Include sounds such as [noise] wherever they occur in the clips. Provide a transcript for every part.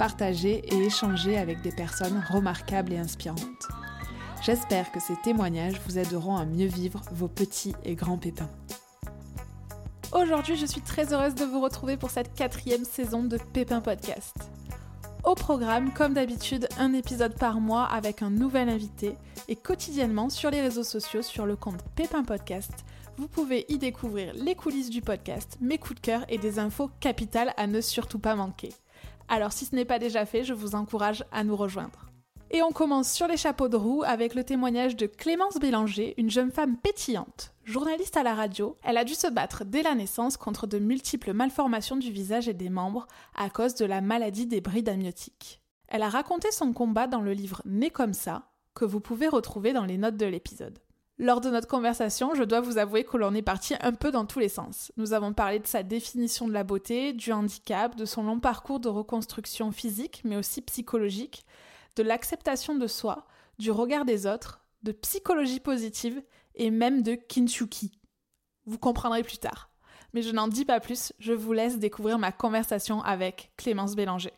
Partager et échanger avec des personnes remarquables et inspirantes. J'espère que ces témoignages vous aideront à mieux vivre vos petits et grands pépins. Aujourd'hui, je suis très heureuse de vous retrouver pour cette quatrième saison de Pépin Podcast. Au programme, comme d'habitude, un épisode par mois avec un nouvel invité et quotidiennement sur les réseaux sociaux sur le compte Pépin Podcast, vous pouvez y découvrir les coulisses du podcast, mes coups de cœur et des infos capitales à ne surtout pas manquer. Alors si ce n'est pas déjà fait, je vous encourage à nous rejoindre. Et on commence sur les chapeaux de roue avec le témoignage de Clémence Bélanger, une jeune femme pétillante. Journaliste à la radio, elle a dû se battre dès la naissance contre de multiples malformations du visage et des membres à cause de la maladie des brides amniotiques. Elle a raconté son combat dans le livre Né comme ça, que vous pouvez retrouver dans les notes de l'épisode. Lors de notre conversation, je dois vous avouer que l'on est parti un peu dans tous les sens. Nous avons parlé de sa définition de la beauté, du handicap, de son long parcours de reconstruction physique, mais aussi psychologique, de l'acceptation de soi, du regard des autres, de psychologie positive et même de Kinshuki. Vous comprendrez plus tard. Mais je n'en dis pas plus, je vous laisse découvrir ma conversation avec Clémence Bélanger.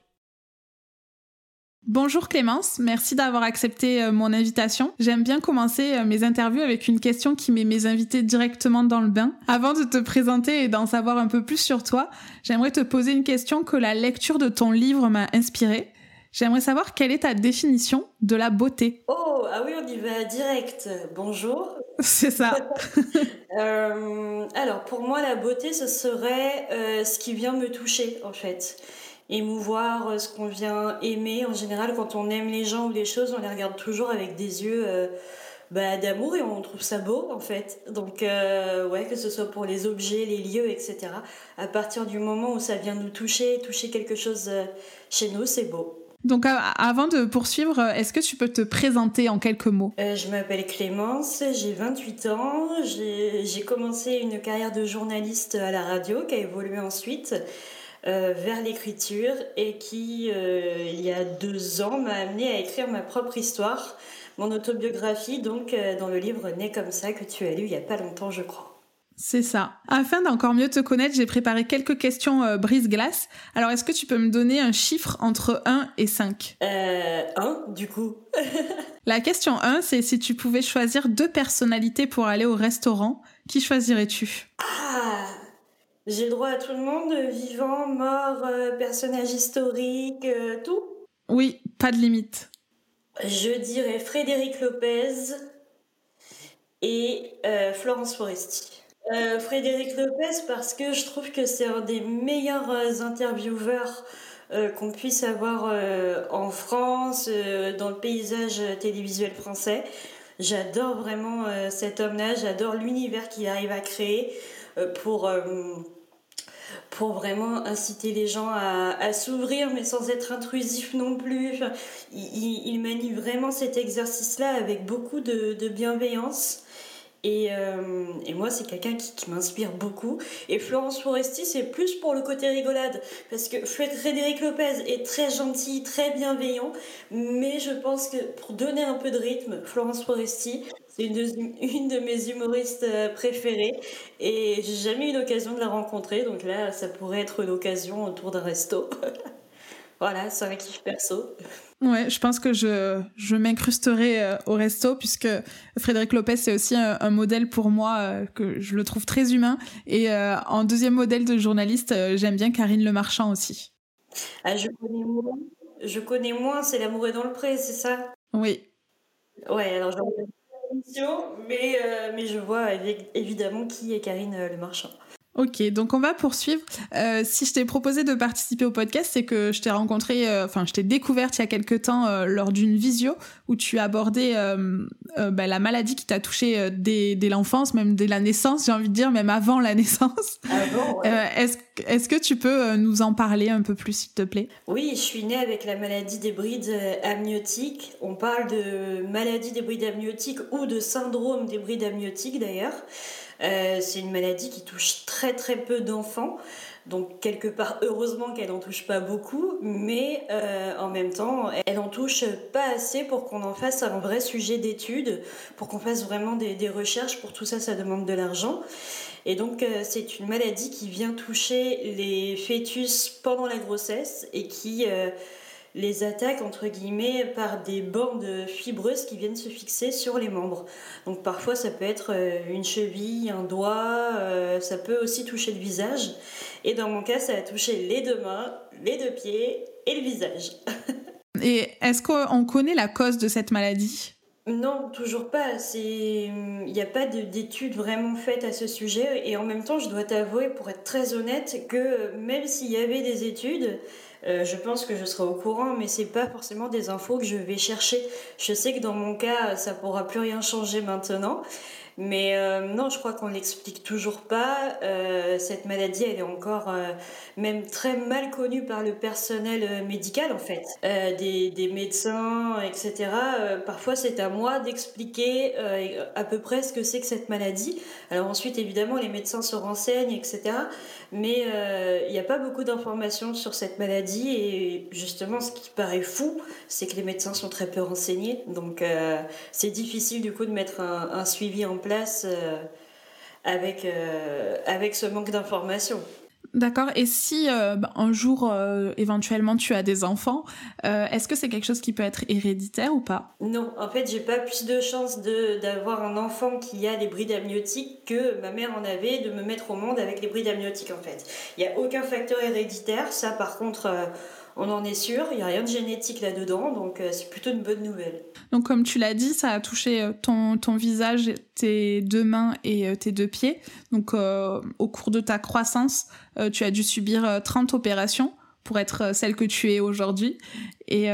Bonjour Clémence, merci d'avoir accepté euh, mon invitation. J'aime bien commencer euh, mes interviews avec une question qui met mes invités directement dans le bain. Avant de te présenter et d'en savoir un peu plus sur toi, j'aimerais te poser une question que la lecture de ton livre m'a inspirée. J'aimerais savoir quelle est ta définition de la beauté. Oh, ah oui, on y va direct. Bonjour. [laughs] C'est ça. [laughs] euh, alors, pour moi, la beauté, ce serait euh, ce qui vient me toucher, en fait. Émouvoir euh, ce qu'on vient aimer. En général, quand on aime les gens ou les choses, on les regarde toujours avec des yeux euh, bah, d'amour et on trouve ça beau, en fait. Donc, euh, ouais, que ce soit pour les objets, les lieux, etc. À partir du moment où ça vient nous toucher, toucher quelque chose euh, chez nous, c'est beau. Donc avant de poursuivre, est-ce que tu peux te présenter en quelques mots? Euh, Je m'appelle Clémence, j'ai 28 ans, j'ai commencé une carrière de journaliste à la radio qui a évolué ensuite euh, vers l'écriture et qui, euh, il y a deux ans, m'a amené à écrire ma propre histoire, mon autobiographie, donc euh, dans le livre Né comme ça que tu as lu il y a pas longtemps, je crois. C'est ça. Afin d'encore mieux te connaître, j'ai préparé quelques questions brise-glace. Alors, est-ce que tu peux me donner un chiffre entre 1 et 5 Euh, 1, du coup. [laughs] La question 1, c'est si tu pouvais choisir deux personnalités pour aller au restaurant, qui choisirais-tu? Ah J'ai le droit à tout le monde, vivant, mort, euh, personnage historique, euh, tout Oui, pas de limite. Je dirais Frédéric Lopez et euh, Florence Foresti. Euh, Frédéric Lopez parce que je trouve que c'est un des meilleurs intervieweurs euh, qu'on puisse avoir en France, dans le paysage télévisuel français. J'adore vraiment cet homme-là, j'adore l'univers qu'il arrive à créer pour, euh, pour vraiment inciter les gens à, s'ouvrir, mais sans être intrusif non plus. Il, il- manie vraiment cet exercice-là avec beaucoup de, bienveillance. Et, euh, et moi, c'est quelqu'un qui, qui m'inspire beaucoup. Et Florence Foresti, c'est plus pour le côté rigolade. Parce que Frédéric Lopez est très gentil, très bienveillant. Mais je pense que pour donner un peu de rythme, Florence Foresti, c'est une de, [laughs] une de mes humoristes euh, préférées. Et j'ai jamais eu l'occasion de la rencontrer. Donc là, ça pourrait être l'occasion autour d'un resto. [laughs] voilà, c'est un kiff perso. Ouais, je pense que je, je m'incrusterai euh, au resto puisque Frédéric Lopez c'est aussi un, un modèle pour moi euh, que je le trouve très humain et euh, en deuxième modèle de journaliste j'aime bien Karine Le Marchand aussi. Ah, je connais moins. Je connais moins, c'est l'amour est dans le pré, c'est ça? Oui, Ouais, alors j'ai mais, euh, mais je vois évidemment qui est Karine euh, Le Marchand. Ok, donc on va poursuivre. Euh, si je t'ai proposé de participer au podcast, c'est que je t'ai rencontré, euh, enfin je t'ai découverte il y a quelque temps euh, lors d'une visio où tu abordais bah, la maladie qui t'a touché dès, dès l'enfance, même dès la naissance, j'ai envie de dire, même avant la [laughs] naissance. Ouais. est-ce, est-ce que tu peux nous en parler un peu plus, s'il te plaît? Oui, je suis née avec la maladie des brides amniotiques. On parle de maladie des brides amniotiques ou de syndrome des brides amniotiques d'ailleurs. Euh, c'est une maladie qui touche très très peu d'enfants. Donc quelque part, heureusement qu'elle n'en touche pas beaucoup, mais euh, en même temps, elle n'en touche pas assez pour qu'on en fasse un vrai sujet d'étude, pour qu'on fasse vraiment des, recherches. Pour tout ça, ça demande de l'argent. Et donc euh, c'est une maladie qui vient toucher les fœtus pendant la grossesse et qui les attaques entre guillemets par des bandes fibreuses qui viennent se fixer sur les membres. Donc parfois ça peut être euh, une cheville, un doigt, euh, ça peut aussi toucher le visage. Et dans mon cas ça a touché les deux mains, les deux pieds et le visage. [laughs] et est-ce qu'on connaît la cause de cette maladie? Non, toujours pas. Il n'y a pas d'études vraiment faites à ce sujet. Et en même temps, je dois t'avouer, pour être très honnête, que même s'il y avait des études, euh, je pense que je serai au courant, mais c'est pas forcément des infos que je vais chercher. Je sais que dans mon cas, ça pourra plus rien changer maintenant. Mais euh, non, je crois qu'on l'explique toujours pas. Euh, cette maladie, elle est encore même très mal connue par le personnel médical, en fait. Des, des, médecins, etc. parfois, c'est à moi d'expliquer à peu près ce que c'est que cette maladie. Alors ensuite, évidemment, les médecins se renseignent, etc. Mais il n'y a pas beaucoup d'informations sur cette maladie. Et justement, ce qui paraît fou, c'est que les médecins sont très peu renseignés. Donc, c'est difficile, du coup, de mettre un, suivi en place euh, euh, avec ce manque d'informations. D'accord. Et si euh, bah, un jour, éventuellement, tu as des enfants, est-ce que c'est quelque chose qui peut être héréditaire ou pas? Non, en fait, j'ai pas plus de chance d'avoir un enfant qui a les brides amniotiques que ma mère en avait de me mettre au monde avec les brides amniotiques, en fait. Il n'y a aucun facteur héréditaire. Ça, par contre on en est sûr, il n'y a rien de génétique là-dedans, donc euh, c'est plutôt une bonne nouvelle. Donc comme tu l'as dit, ça a touché euh, ton, ton visage, tes deux mains et euh, tes deux pieds. Donc au cours de ta croissance, tu as dû subir 30 opérations pour être celle que tu es aujourd'hui. Et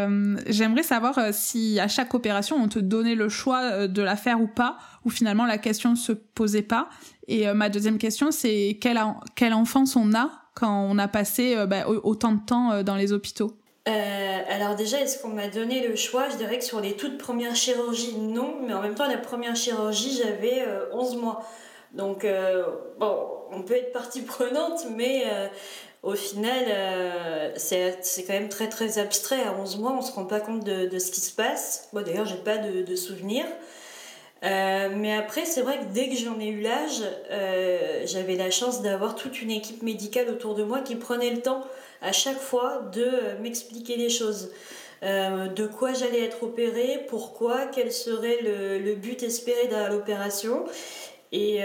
j'aimerais savoir si à chaque opération, on te donnait le choix de la faire ou pas, ou finalement la question ne se posait pas. Et ma deuxième question, c'est quelle, quelle enfance on a quand on a passé euh, bah, autant de temps euh, dans les hôpitaux euh, alors déjà, est-ce qu'on m'a donné le choix? Je dirais que sur les toutes premières chirurgies, non. Mais en même temps, la première chirurgie, j'avais 11 mois. Donc, bon, on peut être partie [laughs] prenante, mais au final, c'est quand même très très abstrait. À 11 mois, on ne se rend pas compte de, ce qui se passe. Moi, d'ailleurs, j'ai pas de, de souvenirs. Euh, mais après, c'est vrai que dès que j'en ai eu l'âge, euh, j'avais la chance d'avoir toute une équipe médicale autour de moi qui prenait le temps à chaque fois de euh, m'expliquer les choses. de quoi j'allais être opérée, pourquoi, quel serait le, but espéré dans l'opération. Et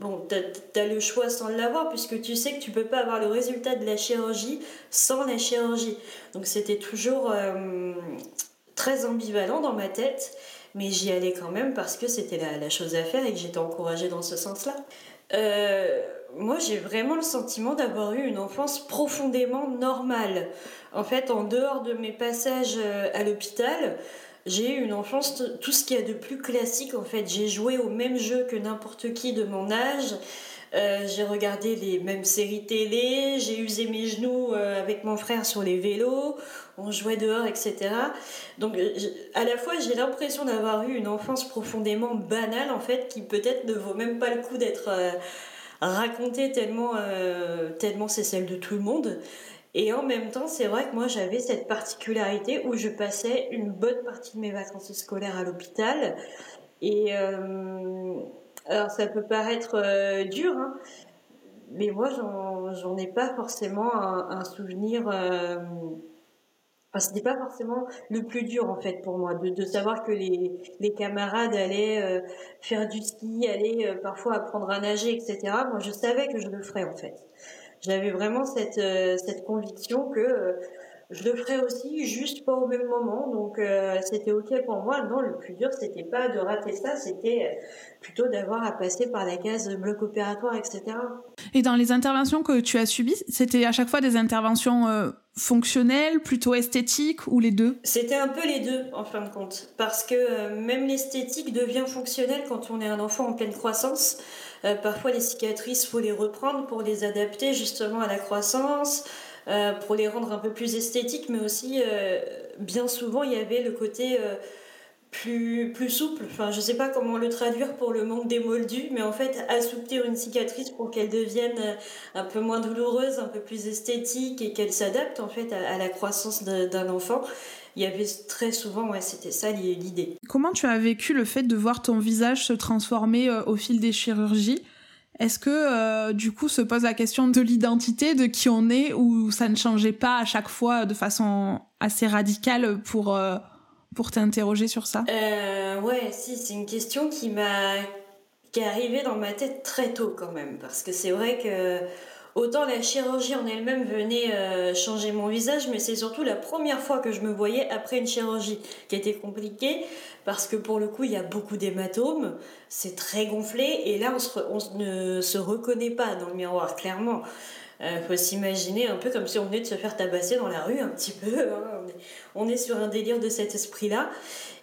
bon, tu as, le choix sans l'avoir puisque tu sais que tu peux pas avoir le résultat de la chirurgie sans la chirurgie. Donc c'était toujours très ambivalent dans ma tête mais j'y allais quand même parce que c'était la, chose à faire et que j'étais encouragée dans ce sens-là. Euh, moi, j'ai vraiment le sentiment d'avoir eu une enfance profondément normale. En fait, en dehors de mes passages euh, à l'hôpital, j'ai eu une enfance, tout ce qu'il y a de plus classique. En fait, j'ai joué au même jeu que n'importe qui de mon âge. Euh, j'ai regardé les mêmes séries télé, j'ai usé mes genoux euh, avec mon frère sur les vélos, on jouait dehors, etc. Donc euh, à la fois j'ai l'impression d'avoir eu une enfance profondément banale en fait, qui peut-être ne vaut même pas le coup d'être racontée tellement, tellement c'est celle de tout le monde. Et en même temps, c'est vrai que moi j'avais cette particularité où je passais une bonne partie de mes vacances scolaires à l'hôpital. Et alors ça peut paraître euh, dur, hein, mais moi j'en ai pas forcément un, souvenir. Euh, enfin, c'était pas forcément le plus dur en fait pour moi, de, savoir que les, les camarades allaient euh, faire du ski, allaient parfois apprendre à nager, etc. Moi je savais que je le ferais en fait. J'avais vraiment cette, cette conviction que je le ferai aussi, juste pas au même moment. Donc euh, c'était ok pour moi. Non, le plus dur, c'était pas de rater ça, c'était plutôt d'avoir à passer par la case bloc opératoire, etc. Et dans les interventions que tu as subies, c'était à chaque fois des interventions euh, fonctionnelles, plutôt esthétiques ou les deux? C'était un peu les deux en fin de compte, parce que euh, même l'esthétique devient fonctionnelle quand on est un enfant en pleine croissance. parfois les cicatrices, faut les reprendre pour les adapter justement à la croissance. Euh, pour les rendre un peu plus esthétiques, mais aussi, euh, bien souvent, il y avait le côté euh, plus, plus souple. Enfin, je sais pas comment le traduire pour le manque d'émoldu, mais en fait, assouplir une cicatrice pour qu'elle devienne un peu moins douloureuse, un peu plus esthétique et qu'elle s'adapte en fait à, la croissance d'un enfant. Il y avait très souvent, c'était ça l'idée. Comment tu as vécu le fait de voir ton visage se transformer au fil des chirurgies? Est-ce que euh, du coup se pose la question de l'identité, de qui on est, ou ça ne changeait pas à chaque fois de façon assez radicale pour, euh, pour t'interroger sur ça? Euh, Ouais, si, c'est une question qui m'a qui est arrivée dans ma tête très tôt quand même, parce que c'est vrai que autant la chirurgie en elle-même venait changer mon visage, mais c'est surtout la première fois que je me voyais après une chirurgie qui était compliquée parce que pour le coup, il y a beaucoup d'hématomes, c'est très gonflé, et là, on, ne se reconnaît pas dans le miroir, clairement. Il euh, faut s'imaginer un peu comme si on venait de se faire tabasser dans la rue, un petit peu. Hein. On, est, sur un délire de cet esprit-là.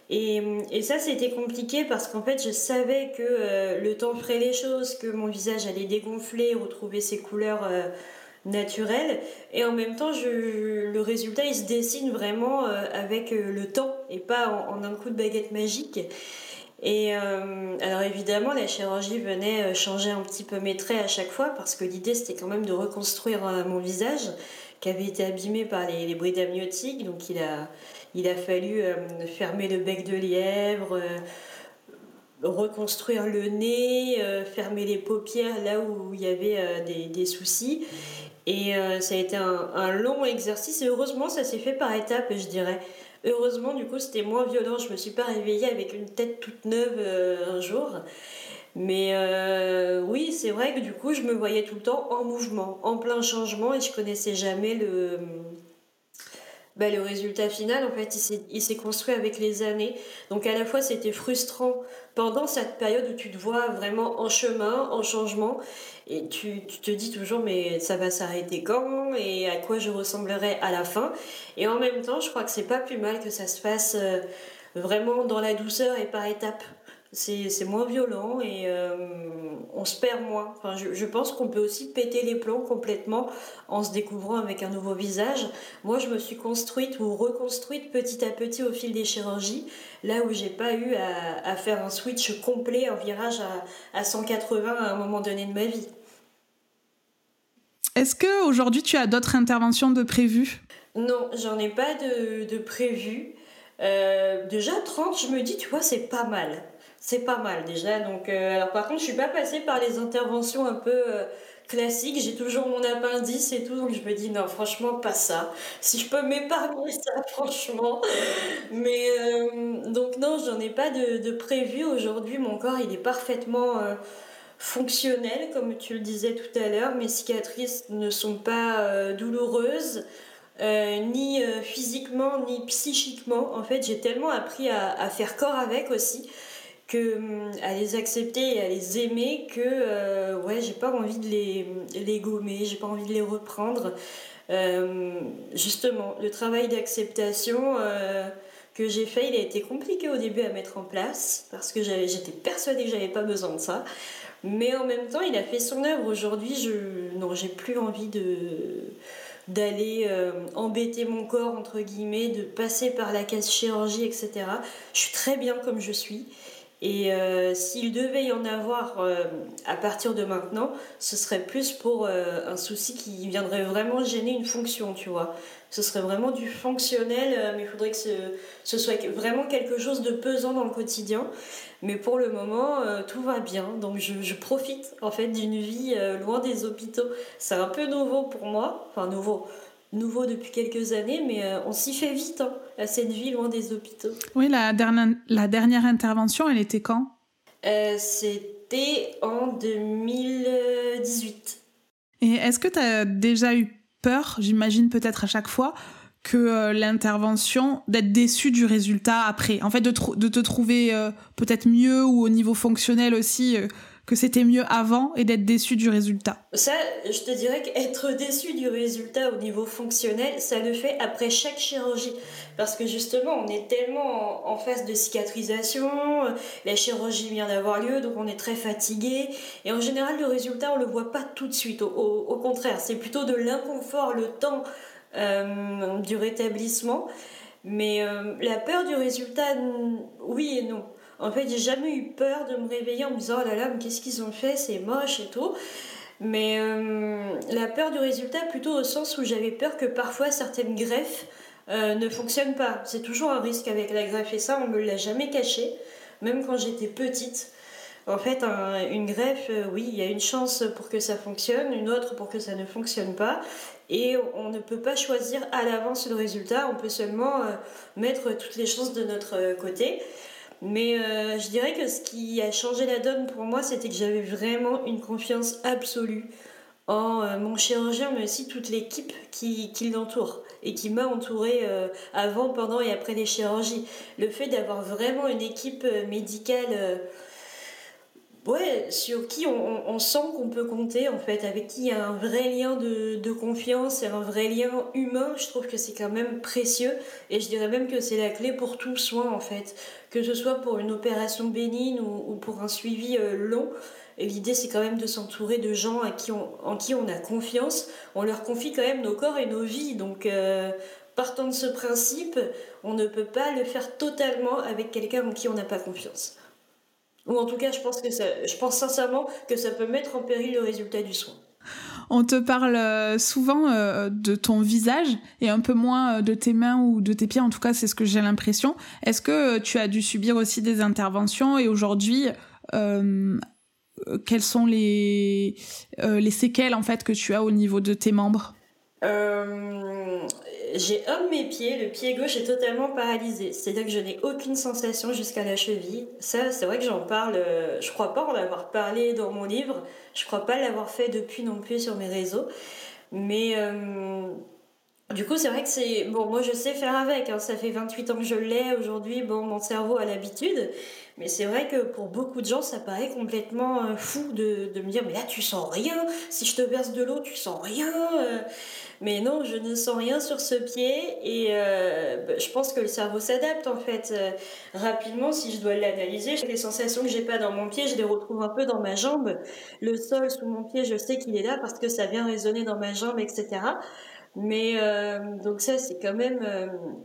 Et, ça, c'était compliqué parce qu'en fait, je savais que euh, le temps ferait les choses, que mon visage allait dégonfler, retrouver ses couleurs. Euh, naturel. Et en même temps le résultat il se dessine vraiment euh, avec euh, le temps et pas en, un coup de baguette magique. Et euh, alors évidemment la chirurgie venait changer un petit peu mes traits à chaque fois parce que l'idée c'était quand même de reconstruire mon visage qui avait été abîmé par les, les brides amniotiques donc il a, il a fallu fermer le bec de lièvre reconstruire le nez, fermer les paupières là où il y avait des, des, soucis. Et euh, ça a été un, long exercice et heureusement ça s'est fait par étapes, je dirais. Heureusement, du coup, c'était moins violent. Je me suis pas réveillée avec une tête toute neuve euh, un jour. Mais euh, oui, c'est vrai que du coup, je me voyais tout le temps en mouvement, en plein changement et je connaissais jamais le, bah, le résultat final, en fait, il s'est construit avec les années. Donc à la fois, c'était frustrant pendant cette période où tu te vois vraiment en chemin, en changement, et tu, te dis toujours, mais ça va s'arrêter quand et à quoi je ressemblerai à la fin. Et en même temps, je crois que c'est pas plus mal que ça se fasse euh, vraiment dans la douceur et par étapes c'est moins violent et euh, on se perd moins. Enfin, je, je pense qu'on peut aussi péter les plombs complètement en se découvrant avec un nouveau visage. Moi, je me suis construite ou reconstruite petit à petit au fil des chirurgies, là où j'ai pas eu à, à, faire un switch complet, un virage à, à 180 à un moment donné de ma vie. Est-ce que aujourd'hui tu as d'autres interventions de prévues? Non, j'en ai pas de, de prévues. Euh, déjà 30, je me dis, tu vois, c'est pas mal c'est pas mal déjà. Donc, euh, alors par contre, je suis pas passée par les interventions un peu euh, classiques. J'ai toujours mon appendice et tout, donc je me dis non, franchement, pas ça. Si je peux m'épargner ça, [laughs] franchement. Mais euh, donc non, j'en ai pas de, de prévu aujourd'hui. Mon corps, il est parfaitement fonctionnel, comme tu le disais tout à l'heure. Mes cicatrices ne sont pas douloureuses. ni physiquement ni psychiquement. En fait, j'ai tellement appris à, à, faire corps avec aussi que hum, à les accepter et à les aimer que euh, ouais j'ai pas envie de les, les gommer j'ai pas envie de les reprendre. Euh, justement le travail d'acceptation euh, que j'ai fait il a été compliqué au début à mettre en place parce que j'étais persuadée que j'avais pas besoin de ça. Mais en même temps il a fait son œuvre. Aujourd'hui je non j'ai plus envie de d'aller embêter mon corps entre guillemets de passer par la case chirurgie etc je suis très bien comme je suis et euh, s'il devait y en avoir euh, à partir de maintenant, ce serait plus pour euh, un souci qui viendrait vraiment gêner une fonction, tu vois. Ce serait vraiment du fonctionnel, mais il faudrait que ce, ce, soit vraiment quelque chose de pesant dans le quotidien. Mais pour le moment, tout va bien. Donc je, je profite en fait d'une vie loin des hôpitaux. C'est un peu nouveau pour moi. Enfin, nouveau nouveau depuis quelques années, mais euh, on s'y fait vite hein, à cette vie loin des hôpitaux. Oui, la dernière, la dernière intervention, elle était quand? Euh, C'était en 2018. Et est-ce que tu as déjà eu peur, j'imagine peut-être à chaque fois, que l'intervention, d'être déçu du résultat après? En fait, de, de te trouver peut-être mieux ou au niveau fonctionnel aussi que c'était mieux avant et d'être déçu du résultat Ça, je te dirais qu'être déçu du résultat au niveau fonctionnel, ça le fait après chaque chirurgie. Parce que justement, on est tellement en, phase de cicatrisation, la chirurgie vient d'avoir lieu, donc on est très fatigué. Et en général, le résultat, on le voit pas tout de suite. Au, contraire, c'est plutôt de l'inconfort, le temps euh, du rétablissement. Mais euh, la peur du résultat, oui et non. En fait, j'ai jamais eu peur de me réveiller en me disant oh là là, mais qu'est-ce qu'ils ont fait, c'est moche et tout. Mais euh, la peur du résultat, plutôt au sens où j'avais peur que parfois certaines greffes euh, ne fonctionnent pas. C'est toujours un risque avec la greffe et ça, on me l'a jamais caché, même quand j'étais petite. En fait, une greffe, euh, oui, il y a une chance pour que ça fonctionne, une autre pour que ça ne fonctionne pas. Et on ne peut pas choisir à l'avance le résultat, on peut seulement mettre toutes les chances de notre côté. Mais euh, je dirais que ce qui a changé la donne pour moi, c'était que j'avais vraiment une confiance absolue en euh, mon chirurgien, mais aussi toute l'équipe qui, l'entoure et qui m'a entourée euh, avant, pendant et après les chirurgies. Le fait d'avoir vraiment une équipe médicale ouais, sur qui on, sent qu'on peut compter, en fait, avec qui il y a un vrai lien de, de confiance et un vrai lien humain, je trouve que c'est quand même précieux. Et je dirais même que c'est la clé pour tout soin, en fait. Que ce soit pour une opération bénigne ou, ou pour un suivi euh, long. L'idée, c'est quand même de s'entourer de gens à qui en qui on a confiance. On leur confie quand même nos corps et nos vies. Donc, euh, partant de ce principe, on ne peut pas le faire totalement avec quelqu'un en qui on n'a pas confiance. Ou en tout cas, je pense, que ça, je pense sincèrement que ça peut mettre en péril le résultat du soin. On te parle euh, souvent euh, de ton visage et un peu moins euh, de tes mains ou de tes pieds. En tout cas, c'est ce que j'ai l'impression. Est-ce que tu as dû subir aussi des interventions et aujourd'hui, quelles sont les, les séquelles en fait que tu as au niveau de tes membres? J'ai de mes pieds, le pied gauche est totalement paralysé. C'est-à-dire que je n'ai aucune sensation jusqu'à la cheville. Ça, c'est vrai que j'en parle, euh, je crois pas en avoir parlé dans mon livre, je crois pas l'avoir fait depuis non plus sur mes réseaux. Mais euh, du coup, c'est vrai que c'est. Bon, moi je sais faire avec, hein. ça fait 28 ans que je l'ai aujourd'hui, bon, mon cerveau a l'habitude. Mais c'est vrai que pour beaucoup de gens, ça paraît complètement euh, fou de, de, me dire Mais là, tu sens rien, si je te verse de l'eau, tu sens rien. Mais non, je ne sens rien sur ce pied et euh, bah, je pense que le cerveau s'adapte en fait euh, rapidement si je dois l'analyser. Les sensations que j'ai pas dans mon pied, je les retrouve un peu dans ma jambe. Le sol sous mon pied, je sais qu'il est là parce que ça vient résonner dans ma jambe, etc. Mais euh, donc ça c'est quand même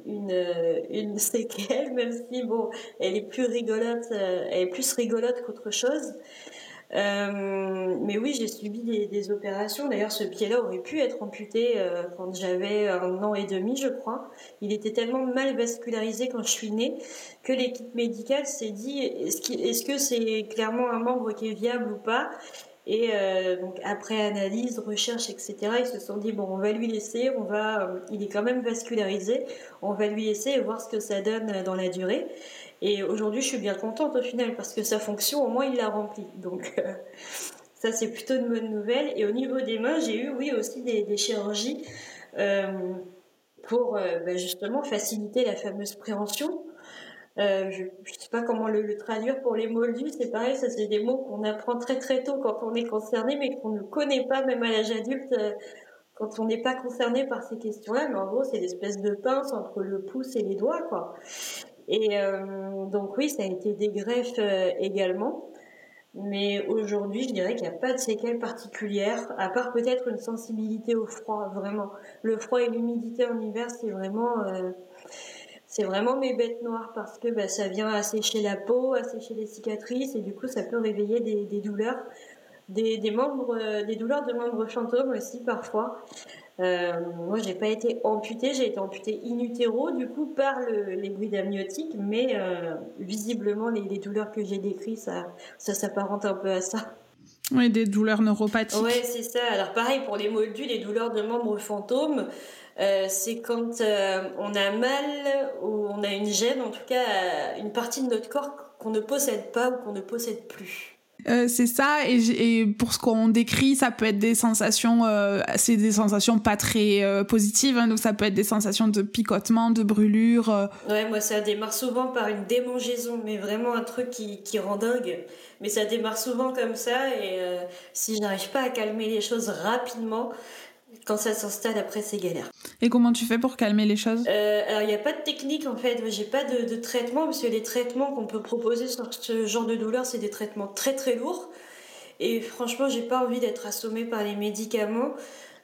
une, une [laughs] séquelle, même si bon, elle est plus rigolote, elle est plus rigolote qu'autre chose. Euh, mais oui, j'ai subi des, opérations. D'ailleurs, ce pied-là aurait pu être amputé euh, quand j'avais un an et demi, je crois. Il était tellement mal vascularisé quand je suis née que l'équipe médicale s'est dit est-ce que c'est clairement un membre qui est viable ou pas? Et euh, donc après analyse, recherche, etc., ils se sont dit bon, on va lui laisser, on va, il est quand même vascularisé, on va lui laisser et voir ce que ça donne dans la durée. Et aujourd'hui, je suis bien contente au final parce que sa fonction, au moins, il l'a remplie. Donc, euh, ça, c'est plutôt une bonne nouvelle. Et au niveau des mains, j'ai eu, oui, aussi des, chirurgies euh, pour euh, bah, justement faciliter la fameuse préhension. je ne sais pas comment le, traduire pour les moldus, c'est pareil, ça c'est des mots qu'on apprend très très tôt quand on est concerné, mais qu'on ne connaît pas même à l'âge adulte quand on n'est pas concerné par ces questions-là. Mais en gros, c'est l'espèce de pince entre le pouce et les doigts, quoi. Et euh, donc oui, ça a été des greffes euh, également. Mais aujourd'hui, je dirais qu'il n'y a pas de séquelles particulières, à part peut-être une sensibilité au froid, vraiment. Le froid et l'humidité en hiver, c'est vraiment, euh, c'est vraiment mes bêtes noires parce que bah, ça vient assécher la peau, assécher les cicatrices et du coup, ça peut réveiller des, douleurs, des membres, des douleurs de membres fantômes aussi parfois. Euh, moi, j'ai pas été amputée, j'ai été amputée in utero, du coup, par le, les bruits amniotiques, mais euh, visiblement, les, les, douleurs que j'ai décrites, ça, ça s'apparente un peu à ça. Oui, des douleurs neuropathiques. Oui, c'est ça. Alors, pareil, pour les moldus, les douleurs de membres fantômes, euh, c'est quand euh, on a mal ou on a une gêne, en tout cas, une partie de notre corps qu'on ne possède pas ou qu'on ne possède plus. Euh, c'est ça, et, pour ce qu'on décrit, ça peut être des sensations, euh, c'est des sensations pas très euh, positives, hein, donc ça peut être des sensations de picotement, de brûlure. Ouais, moi ça démarre souvent par une démangeaison, mais vraiment un truc qui, qui rend dingue. Mais ça démarre souvent comme ça, et si je n'arrive pas à calmer les choses rapidement, quand ça s'installe après c'est galère. Et comment tu fais pour calmer les choses? Alors il n'y a pas de technique en fait, j'ai pas de, de, traitement parce que les traitements qu'on peut proposer sur ce genre de douleur c'est des traitements très très lourds et franchement j'ai pas envie d'être assommée par les médicaments.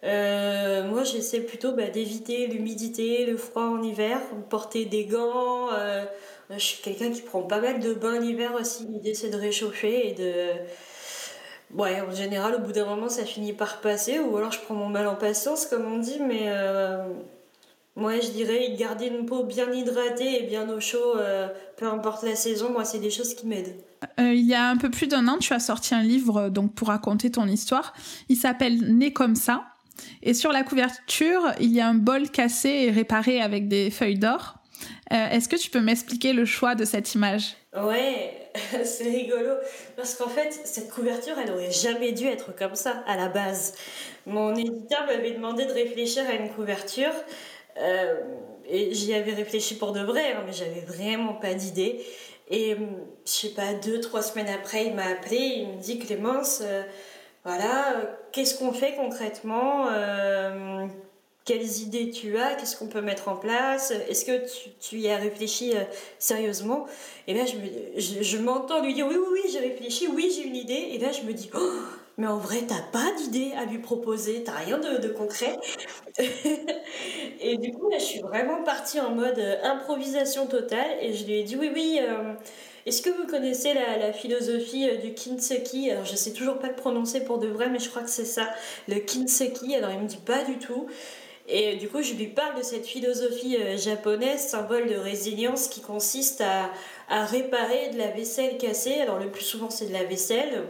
Euh, moi j'essaie plutôt bah, d'éviter l'humidité, le froid en hiver, porter des gants. Euh, je suis quelqu'un qui prend pas mal de bains l'hiver aussi, l'idée c'est de réchauffer et de Ouais, en général, au bout d'un moment, ça finit par passer, ou alors je prends mon mal en patience, comme on dit, mais euh, moi, je dirais garder une peau bien hydratée et bien au chaud, euh, peu importe la saison, moi, c'est des choses qui m'aident. Euh, il y a un peu plus d'un an, tu as sorti un livre donc pour raconter ton histoire. Il s'appelle Né comme ça. Et sur la couverture, il y a un bol cassé et réparé avec des feuilles d'or. Est-ce que tu peux m'expliquer le choix de cette image? Ouais, [laughs] c'est rigolo. Parce qu'en fait, cette couverture, elle aurait jamais dû être comme ça à la base. Mon éditeur m'avait demandé de réfléchir à une couverture. Euh, et j'y avais réfléchi pour de vrai, hein, mais j'avais vraiment pas d'idée. Et hum, je sais pas, deux, trois semaines après, il m'a appelé, il me dit Clémence, euh, voilà, qu'est-ce qu'on fait concrètement euh, quelles idées tu as, qu'est-ce qu'on peut mettre en place, est-ce que tu, y as réfléchi euh, sérieusement? Et là, je, m'entends lui dire oui, oui, oui, j'ai réfléchi, oui, j'ai une idée. Et là, je me dis, oh, mais en vrai, t'as pas d'idée à lui proposer, t'as rien de, concret. [laughs] et du coup, là, je suis vraiment partie en mode euh, improvisation totale et je lui ai dit, oui, oui. Euh, est-ce que vous connaissez la, philosophie du Kinseki Alors je sais toujours pas le prononcer pour de vrai, mais je crois que c'est ça, le Kinseki. Alors il me dit pas du tout. Et du coup, je lui parle de cette philosophie euh, japonaise, symbole de résilience, qui consiste à, réparer de la vaisselle cassée. Alors le plus souvent, c'est de la vaisselle.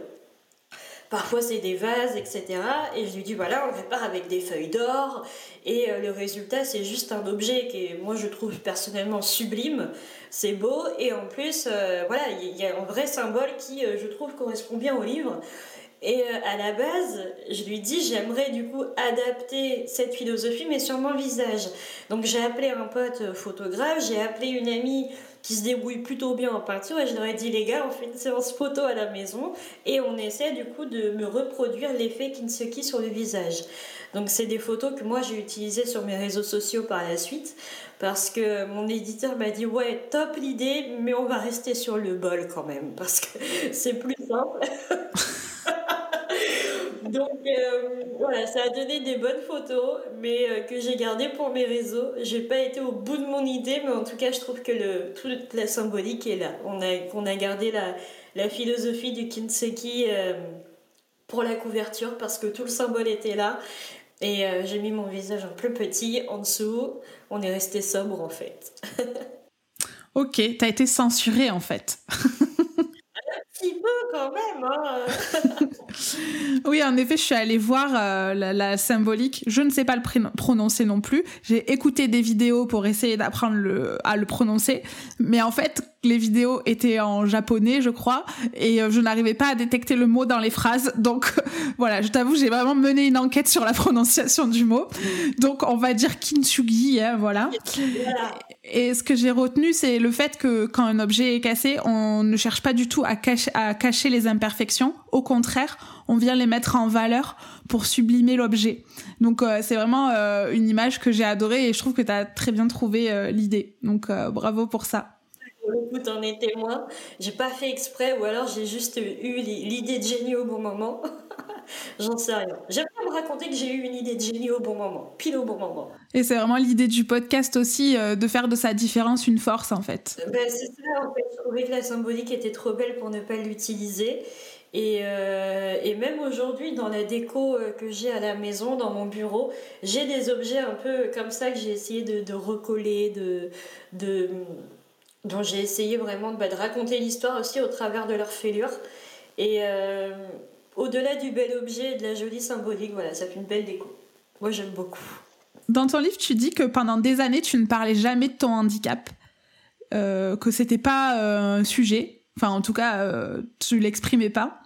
Parfois, c'est des vases, etc. Et je lui dis, voilà, on répare avec des feuilles d'or. Et euh, le résultat, c'est juste un objet qui moi, je trouve personnellement sublime. C'est beau. Et en plus, euh, voilà, il y a un vrai symbole qui, je trouve, correspond bien au livre. Et euh, à la base, je lui dis j'aimerais du coup adapter cette philosophie mais sur mon visage. Donc j'ai appelé un pote photographe, j'ai appelé une amie qui se débrouille plutôt bien en peinture et je leur ai dit les gars on fait une séance photo à la maison et on essaie du coup de me reproduire l'effet Kinsuki sur le visage. Donc c'est des photos que moi j'ai utilisées sur mes réseaux sociaux par la suite parce que mon éditeur m'a dit ouais top l'idée mais on va rester sur le bol quand même parce que [laughs] c'est plus simple. [laughs] Donc euh, voilà, ça a donné des bonnes photos, mais euh, que j'ai gardées pour mes réseaux. J'ai pas été au bout de mon idée, mais en tout cas, je trouve que toute la symbolique est là. On a, on a gardé la, la philosophie du Kinseki euh, pour la couverture parce que tout le symbole était là. Et j'ai mis mon visage un peu petit en dessous. On est resté sobre en fait. [laughs] ok, t'as été censuré en fait. [laughs] petit peu quand même. Hein. [laughs] oui, en effet, je suis allée voir euh, la, symbolique. Je ne sais pas le prononcer non plus. J'ai écouté des vidéos pour essayer d'apprendre à le prononcer. Mais en fait, les vidéos étaient en japonais, je crois, et euh, je n'arrivais pas à détecter le mot dans les phrases. Donc [laughs] voilà, je t'avoue, j'ai vraiment mené une enquête sur la [laughs] prononciation du mot. Donc on va dire kintsugi, hein, voilà. Et ce que j'ai retenu, c'est le fait que quand un objet est cassé, on ne cherche pas du tout à cacher, les imperfections. Au contraire, on vient les mettre en valeur pour sublimer l'objet. Donc euh, c'est vraiment euh, une image que j'ai adorée et je trouve que tu as très bien trouvé l'idée. Donc bravo pour ça le coup, en es témoin. J'ai pas fait exprès, ou alors j'ai juste eu l'idée de génie au bon moment. J'en sais rien. J'aime bien me raconter que j'ai eu une idée de génie au bon moment, pile au bon moment. Et c'est vraiment l'idée du podcast aussi, euh, de faire de sa différence une force en fait. Ben, c'est ça, en fait. Je trouvais que la symbolique était trop belle pour ne pas l'utiliser. Et, euh, et, même aujourd'hui, dans la déco euh, que j'ai à la maison, dans mon bureau, j'ai des objets un peu comme ça que j'ai essayé de, de recoller, de, de, dont j'ai essayé vraiment bah, de raconter l'histoire aussi au travers de leur fêlure. Et euh, au-delà du bel objet et de la jolie symbolique, voilà, ça fait une belle déco. Moi, j'aime beaucoup. Dans ton livre, tu dis que pendant des années, tu ne parlais jamais de ton handicap, euh, que c'était pas euh, un sujet. Enfin, en tout cas, euh, tu l'exprimais pas.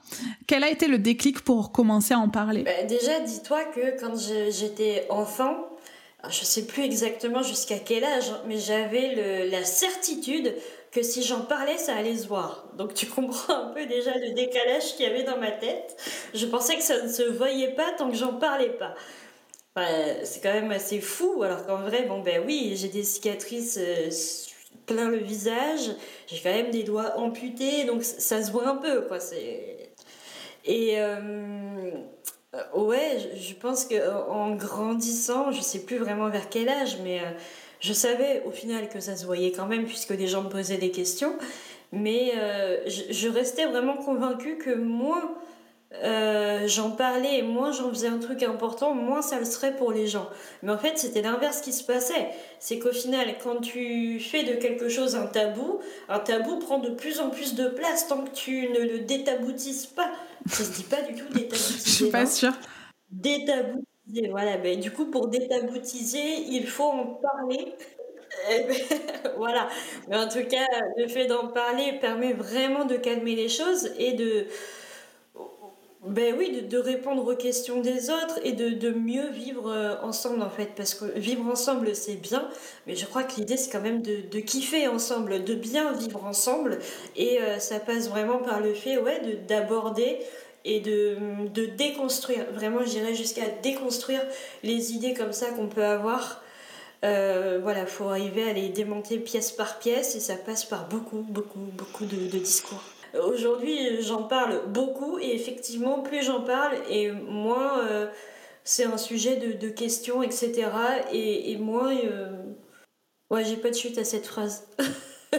Quel a été le déclic pour commencer à en parler? Bah, Déjà, dis-toi que quand j'étais enfant, je sais plus exactement jusqu'à quel âge, mais j'avais la certitude que si j'en parlais, ça allait se voir. Donc tu comprends un peu déjà le décalage qu'il y avait dans ma tête. Je pensais que ça ne se voyait pas tant que j'en parlais pas. c'est quand même assez fou, alors qu'en vrai, bon ben oui, j'ai des cicatrices euh, plein le visage, j'ai quand même des doigts amputés, donc ça se voit un peu, quoi. Et euh, ouais, je pense qu'en grandissant, je sais plus vraiment vers quel âge, mais euh, je savais au final que ça se voyait quand même puisque des gens me posaient des questions, mais euh, je, restais vraiment convaincue que moins euh, j'en parlais et moins j'en faisais un truc important, moins ça le serait pour les gens. Mais en fait, c'était l'inverse qui se passait. C'est qu'au final, quand tu fais de quelque chose un tabou, un tabou prend de plus en plus de place tant que tu ne le détaboutises pas. Ça se dit pas du tout détaboutiser. [laughs] Je suis pas sûre. Voilà, ben, du coup, pour détaboutiser, il faut en parler. [laughs] Eh ben, [laughs] voilà. Mais en tout cas, le fait d'en parler permet vraiment de calmer les choses et de. Ben oui, de, répondre aux questions des autres et de, mieux vivre euh, ensemble en fait. Parce que vivre ensemble c'est bien, mais je crois que l'idée c'est quand même de, kiffer ensemble, de bien vivre ensemble. Et euh, ça passe vraiment par le fait ouais, d'aborder et de, de déconstruire, vraiment j'irais jusqu'à déconstruire les idées comme ça qu'on peut avoir. Euh, voilà, faut arriver à les démonter pièce par pièce et ça passe par beaucoup, beaucoup, beaucoup de, de discours. Aujourd'hui, j'en parle beaucoup et effectivement, plus j'en parle et moins euh, c'est un sujet de, de, questions, etc. Et, et moins. Euh, ouais, j'ai pas de chute à cette phrase. [laughs]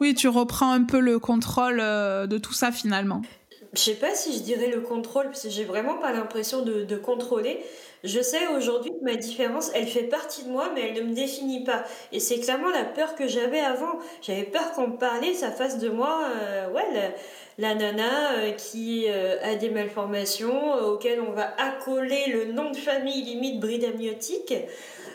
oui, tu reprends un peu le contrôle euh, de tout ça finalement je sais pas si je dirais le contrôle, parce que j'ai vraiment pas l'impression de, de, contrôler. Je sais aujourd'hui que ma différence, elle fait partie de moi, mais elle ne me définit pas. Et c'est clairement la peur que j'avais avant. J'avais peur qu'on me ça fasse de moi, euh, ouais, la, nana euh, qui euh, a des malformations, auxquelles on va accoler le nom de famille limite bride amniotique.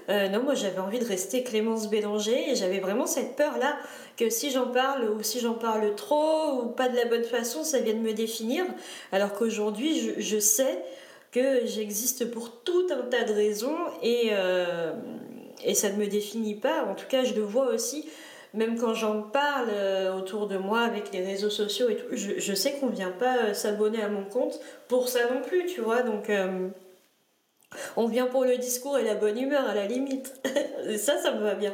non, moi j'avais envie de rester Clémence Bélanger et j'avais vraiment cette peur-là que si j'en parle ou si j'en parle trop ou pas de la bonne façon, ça vient de me définir. Alors qu'aujourd'hui, je, sais j'existe pour tout un tas de raisons et, euh, et ça ne me définit pas. En tout cas, je le vois aussi, même quand j'en parle euh, autour de moi avec les réseaux sociaux et tout, je, sais qu'on ne vient pas euh, s'abonner à mon compte pour ça non plus, tu vois. Donc. on vient pour le discours et la bonne humeur à la limite. [laughs] ça, ça me va bien.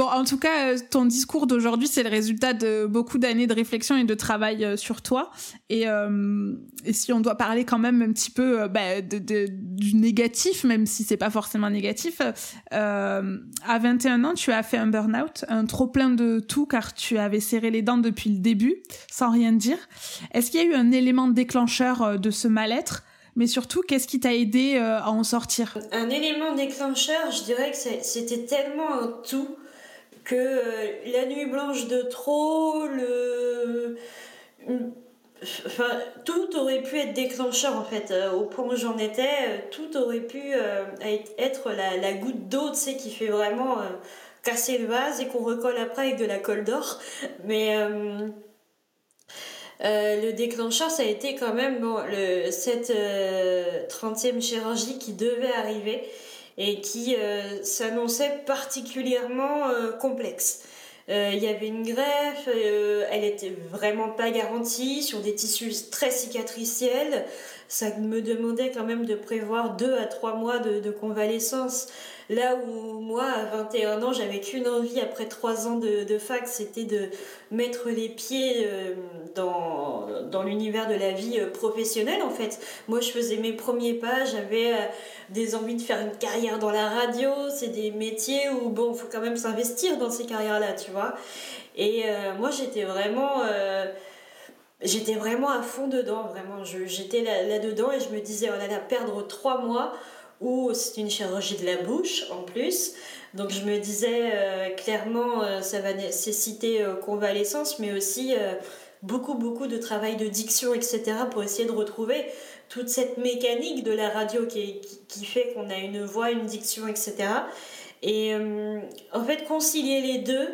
Bon, en tout cas, euh, ton discours d'aujourd'hui, c'est le résultat de beaucoup d'années de réflexion et de travail euh, sur toi. Et, euh, et, si on doit parler quand même un petit peu bah, du négatif, même si c'est pas forcément négatif, à 21 ans, tu as fait un burn-out, un trop plein de tout, car tu avais serré les dents depuis le début, sans rien dire. Est-ce qu'il y a eu un élément déclencheur de ce mal-être? Mais surtout, qu'est-ce qui t'a aidé à en sortir? Un élément déclencheur, je dirais que c'était tellement un tout euh, la nuit blanche de trop, le... Tout aurait pu être déclencheur en fait. Euh, au point où j'en étais, euh, tout aurait pu être la, goutte d'eau, tu sais, qui fait vraiment casser le vase et qu'on recolle après avec de la colle d'or. Mais le déclencheur, ça a été quand même cette 30e chirurgie qui devait arriver et qui euh, s'annonçait particulièrement euh, complexe. Euh, il y avait une greffe, elle était vraiment pas garantie sur des tissus très cicatriciels. Ça me demandait quand même de prévoir deux à trois mois de convalescence. Là où moi, à 21 ans, j'avais qu'une envie après trois ans de, fac, c'était de mettre les pieds euh, dans, l'univers de la vie euh, professionnelle en fait. Moi, je faisais mes premiers pas, j'avais euh, des envies de faire une carrière dans la radio, c'est des métiers où, bon, il faut quand même s'investir dans ces carrières-là, tu vois. Et moi, j'étais vraiment j'étais vraiment à fond dedans, vraiment. J'étais là-dedans et je me disais, oh là là, perdre trois mois ou c'est une chirurgie de la bouche en plus. Donc je me disais euh, clairement, euh, ça va nécessiter euh, convalescence, mais aussi beaucoup, beaucoup de travail de diction, etc., pour essayer de retrouver toute cette mécanique de la radio qui, qui, fait qu'on a une voix, une diction, etc. Et en fait, concilier les deux,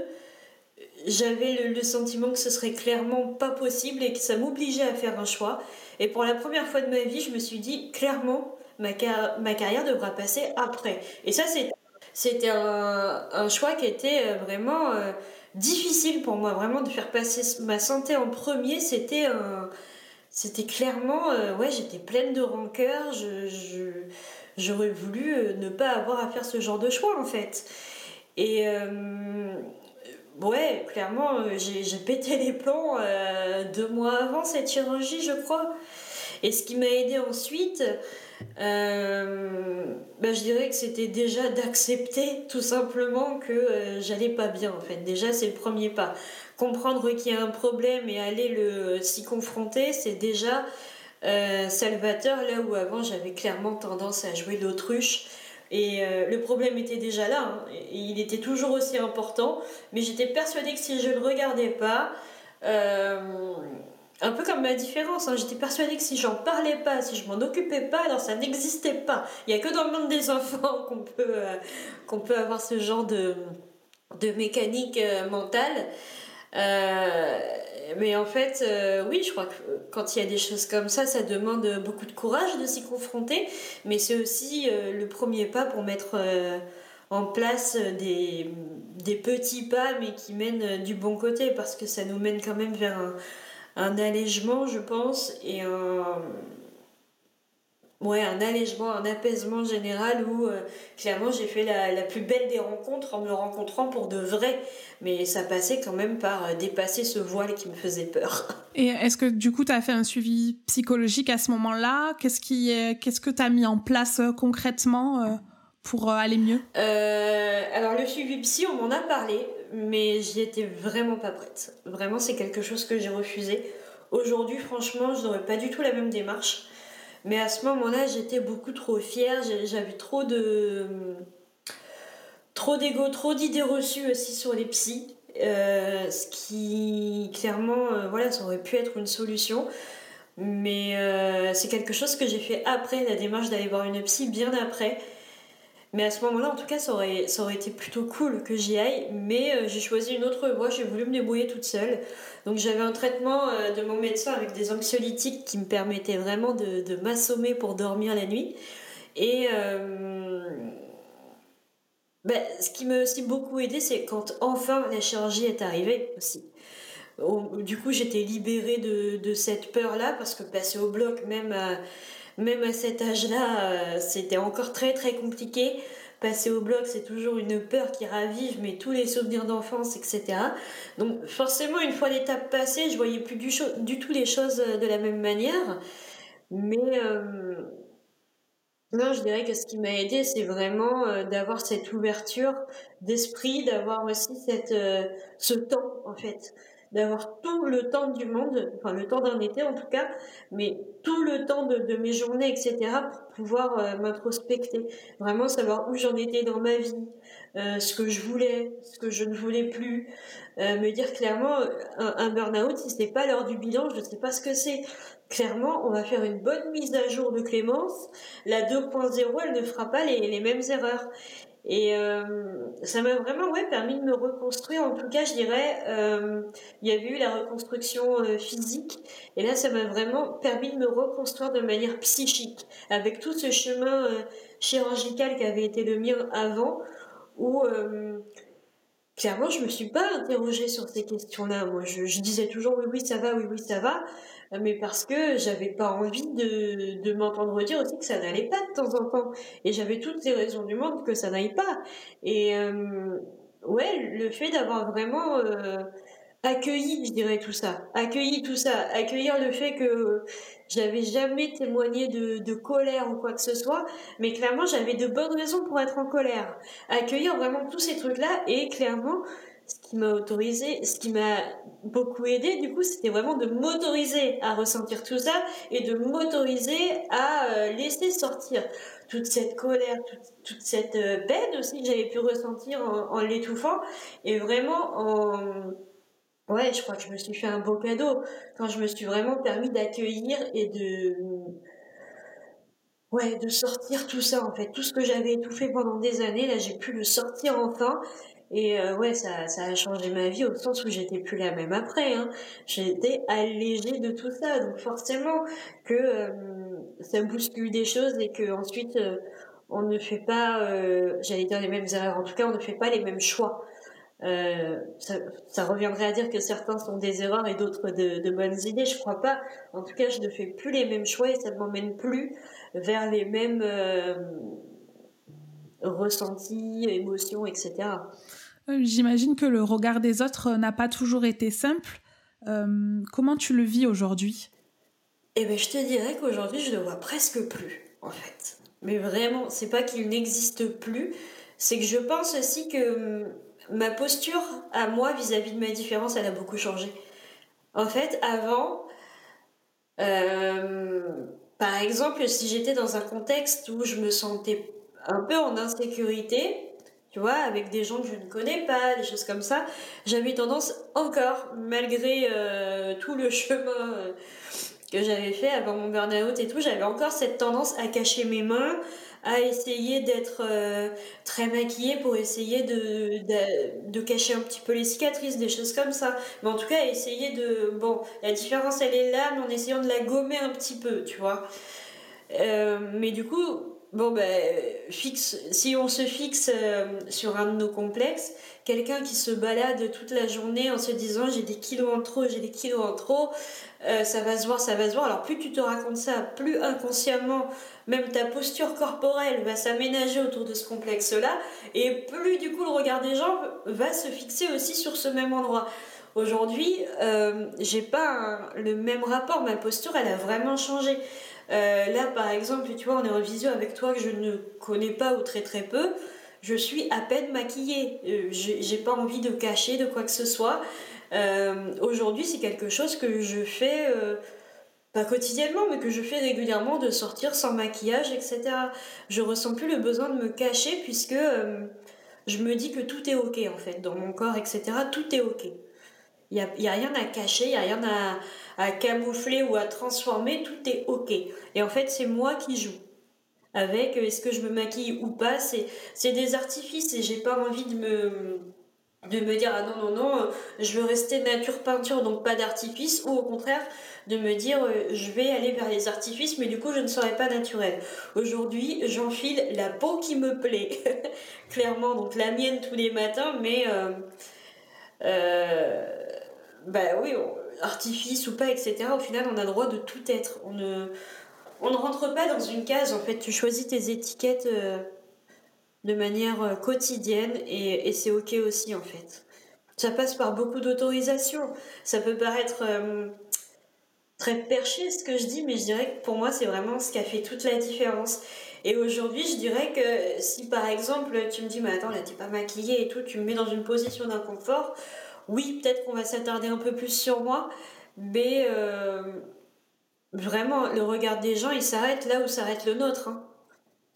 j'avais le, sentiment que ce serait clairement pas possible et que ça m'obligeait à faire un choix. Et pour la première fois de ma vie, je me suis dit clairement, ma, ma carrière devra passer après. Et ça, c'était un, choix qui était euh, vraiment euh, difficile pour moi, vraiment de faire passer ma santé en premier. C'était clairement, euh, ouais, j'étais pleine de rancœur, je, je, j'aurais voulu ne pas avoir à faire ce genre de choix en fait. Et, Ouais, clairement, j'ai pété les euh, deux mois avant cette chirurgie, je crois. Et ce qui m'a aidé ensuite, euh, bah, je dirais que c'était déjà d'accepter tout simplement que j'allais pas bien en fait. Déjà, c'est le premier pas. Comprendre qu'il y a un problème et aller le s'y confronter, c'est déjà salvateur là où avant j'avais clairement tendance à jouer l'autruche et euh, le problème était déjà là, hein. il était toujours aussi important, mais j'étais persuadée que si je ne le regardais pas, euh, un peu comme ma différence, hein, j'étais persuadée que si j'en parlais pas, si je m'en occupais pas, alors ça n'existait pas. Il n'y a que dans le monde des enfants [laughs] qu'on peut, euh, qu'on peut avoir ce genre de, de mécanique mentale. mais en fait, oui, je crois que quand il y a des choses comme ça, ça demande beaucoup de courage de s'y confronter, mais c'est aussi le premier pas pour mettre en place des, des, petits pas, mais qui mènent du bon côté, parce que ça nous mène quand même vers un, un allègement, je pense, et un, ouais, un allègement, un apaisement général où euh, clairement j'ai fait la, la, plus belle des rencontres en me rencontrant pour de vrai. Mais ça passait quand même par euh, dépasser ce voile qui me faisait peur. [laughs] Et est-ce que du coup tu as fait un suivi psychologique à ce moment-là? Qu'est-ce qui qu'est-ce que tu as mis en place euh, concrètement pour aller mieux? Alors le suivi psy, on m'en a parlé, mais j'y étais vraiment pas prête. Vraiment, c'est quelque chose que j'ai refusé. Aujourd'hui, franchement, je n'aurais pas du tout la même démarche. Mais à ce moment-là, j'étais beaucoup trop fière, j'avais trop de. trop d'ego, trop d'idées reçues aussi sur les psys. Euh, ce qui, clairement, euh, voilà, ça aurait pu être une solution. Mais euh, c'est quelque chose que j'ai fait après la démarche d'aller voir une psy, bien après. Mais à ce moment-là, en tout cas, ça aurait, été plutôt cool que j'y aille. Mais euh, j'ai choisi une autre voie, j'ai voulu me débrouiller toute seule. Donc j'avais un traitement euh, de mon médecin avec des anxiolytiques qui me permettaient vraiment de, m'assommer pour dormir la nuit. Et euh, ben, ce qui m'a aussi beaucoup aidé, c'est quand enfin la chirurgie est arrivée aussi. Du coup, j'étais libérée de, cette peur-là parce que passer au bloc, même même à cet âge-là, euh, c'était encore très très compliqué. Passer au bloc, c'est toujours une peur qui ravive, mais tous les souvenirs d'enfance, etc. Donc forcément, une fois l'étape passée, je voyais plus du, tout les choses euh, de la même manière. Mais euh, je dirais que ce qui m'a aidé, c'est vraiment d'avoir cette ouverture d'esprit, d'avoir aussi ce temps, en fait d'avoir tout le temps du monde, enfin le temps d'un été en tout cas, mais tout le temps de, mes journées, etc., pour pouvoir euh, m'introspecter, vraiment savoir où j'en étais dans ma vie, euh, ce que je voulais, ce que je ne voulais plus, euh, me dire clairement, un, burn-out, si c'est pas l'heure du bilan, je ne sais pas ce que c'est. Clairement, on va faire une bonne mise à jour de Clémence. La 2.0, elle ne fera pas les mêmes erreurs. Et euh, ça m'a vraiment ouais, permis de me reconstruire. En tout cas, je dirais, euh, il y avait eu la reconstruction euh, physique. Et là, ça m'a vraiment permis de me reconstruire de manière psychique. Avec tout ce chemin chirurgical qui avait été le mien avant, où clairement, je me suis pas interrogée sur ces questions-là. Moi, je, disais toujours oui, oui, ça va, oui, oui, ça va mais parce que j'avais pas envie de, de m'entendre dire aussi que ça n'allait pas de temps en temps. Et j'avais toutes les raisons du monde que ça n'aille pas. Et euh, ouais, le fait d'avoir vraiment euh, accueilli, je dirais tout ça, accueilli tout ça, accueillir le fait que j'avais jamais témoigné de, de colère ou quoi que ce soit, mais clairement j'avais de bonnes raisons pour être en colère. Accueillir vraiment tous ces trucs-là et clairement ce qui m'a autorisé, ce qui m'a beaucoup aidé, du coup, c'était vraiment de m'autoriser à ressentir tout ça et de m'autoriser à euh, laisser sortir toute cette colère, toute, cette euh, peine aussi que j'avais pu ressentir en, l'étouffant et vraiment en ouais je crois que je me suis fait un beau cadeau quand je me suis vraiment permis d'accueillir et de ouais de sortir tout ça en fait tout ce que j'avais étouffé pendant des années là j'ai pu le sortir enfin Et euh, ouais, ça, ça a changé ma vie au sens où j'étais plus la même après. Hein. J'ai été allégée de tout ça. Donc forcément que euh, ça bouscule des choses et que ensuite euh, on ne fait pas, j'allais dire les mêmes erreurs. En tout cas, on ne fait pas les mêmes choix. Ça, ça, reviendrait à dire que certains sont des erreurs et d'autres de, de, bonnes idées. Je crois pas. En tout cas, je ne fais plus les mêmes choix et ça ne m'emmène plus vers les mêmes ressentis, émotions, etc. Euh, j'imagine que le regard des autres n'a pas toujours été simple. Euh, comment tu le vis aujourd'hui? Eh ben, je te dirais qu'aujourd'hui, je ne le vois presque plus, en fait. Mais vraiment, c'est pas qu'il n'existe plus, c'est que je pense aussi que hum, ma posture à moi vis-à-vis de ma différence, elle a beaucoup changé. En fait, avant, euh, par exemple, si j'étais dans un contexte où je me sentais un peu en insécurité, tu vois, avec des gens que je ne connais pas, des choses comme ça, j'avais tendance encore, malgré euh, tout le [laughs] chemin euh, que j'avais fait avant mon burn-out et tout, j'avais encore cette tendance à cacher mes mains, à essayer d'être euh, très maquillée pour essayer de, cacher un petit peu les cicatrices, des choses comme ça. Mais en tout cas, essayer de... Bon, la différence, elle est là, mais en essayant de la gommer un petit peu, tu vois. mais du coup, Bon, ben, fixe, si on se fixe euh, sur un de nos complexes, quelqu'un qui se balade toute la journée en se disant j'ai des kilos en trop, j'ai des kilos en trop, euh, ça va se voir, ça va se voir. Alors plus tu te racontes ça, plus inconsciemment, même ta posture corporelle va s'aménager autour de ce complexe-là, et plus du coup le regard des gens va se fixer aussi sur ce même endroit. Aujourd'hui, euh, j'ai pas le même rapport, ma posture elle a vraiment changé. Euh, là, par exemple, tu vois, on est en visio avec toi que je ne connais pas ou très très peu. Je suis à peine maquillée. J'ai pas envie de cacher de quoi que ce soit. Euh, aujourd'hui, c'est quelque chose que je fais, pas quotidiennement, mais que je fais régulièrement de sortir sans maquillage, etc. Je ressens plus le besoin de me cacher puisque je me dis que tout est ok en fait, dans mon corps, etc. Tout est ok. Il n'y a, rien à cacher, il n'y a rien à camoufler ou à transformer, tout est ok. Et en fait, c'est moi qui joue. Avec euh, est-ce que je me maquille ou pas, c'est des artifices et j'ai pas envie de me, de me dire ah non, non, non, euh, je veux rester nature peinture, donc pas d'artifice, ou au contraire, de me dire euh, je vais aller vers les artifices, mais du coup je ne serai pas naturelle. Aujourd'hui, j'enfile la peau qui me plaît, [laughs] clairement, donc la mienne tous les matins, mais euh, bah oui, artifice ou pas, etc. Au final, on a le droit de tout être. On ne, rentre pas dans une case, en fait. Tu choisis tes étiquettes de manière euh, quotidienne et, et c'est OK aussi, en fait. Ça passe par beaucoup d'autorisation. Ça peut paraître euh, très perché ce que je dis, mais je dirais que pour moi, c'est vraiment ce qui a fait toute la différence. Et aujourd'hui, je dirais que si par exemple, tu me dis, mais attends, là, t'es pas maquillée et tout, tu me mets dans une position d'inconfort, oui, peut-être qu'on va s'attarder un peu plus sur moi, mais euh, vraiment, le regard des gens, il s'arrête là où s'arrête le nôtre. Hein.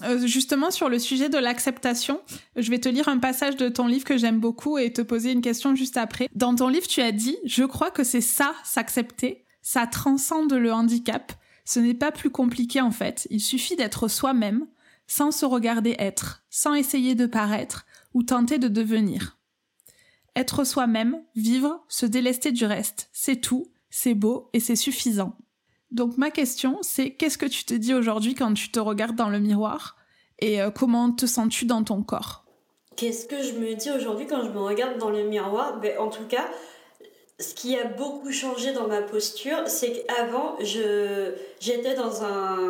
Euh, justement, sur le sujet de l'acceptation, je vais te lire un passage de ton livre que j'aime beaucoup et te poser une question juste après. Dans ton livre, tu as dit Je crois que c'est ça, s'accepter. Ça transcende le handicap. Ce n'est pas plus compliqué en fait. Il suffit d'être soi-même, sans se regarder être, sans essayer de paraître ou tenter de devenir. Être soi-même, vivre, se délester du reste, c'est tout, c'est beau et c'est suffisant. Donc ma question, c'est qu'est-ce que tu te dis aujourd'hui quand tu te regardes dans le miroir et euh, comment te sens-tu dans ton corps? Qu'est-ce que je me dis aujourd'hui quand je me regarde dans le miroir? Ben, En tout cas, ce qui a beaucoup changé dans ma posture, c'est qu'avant, j'étais dans un,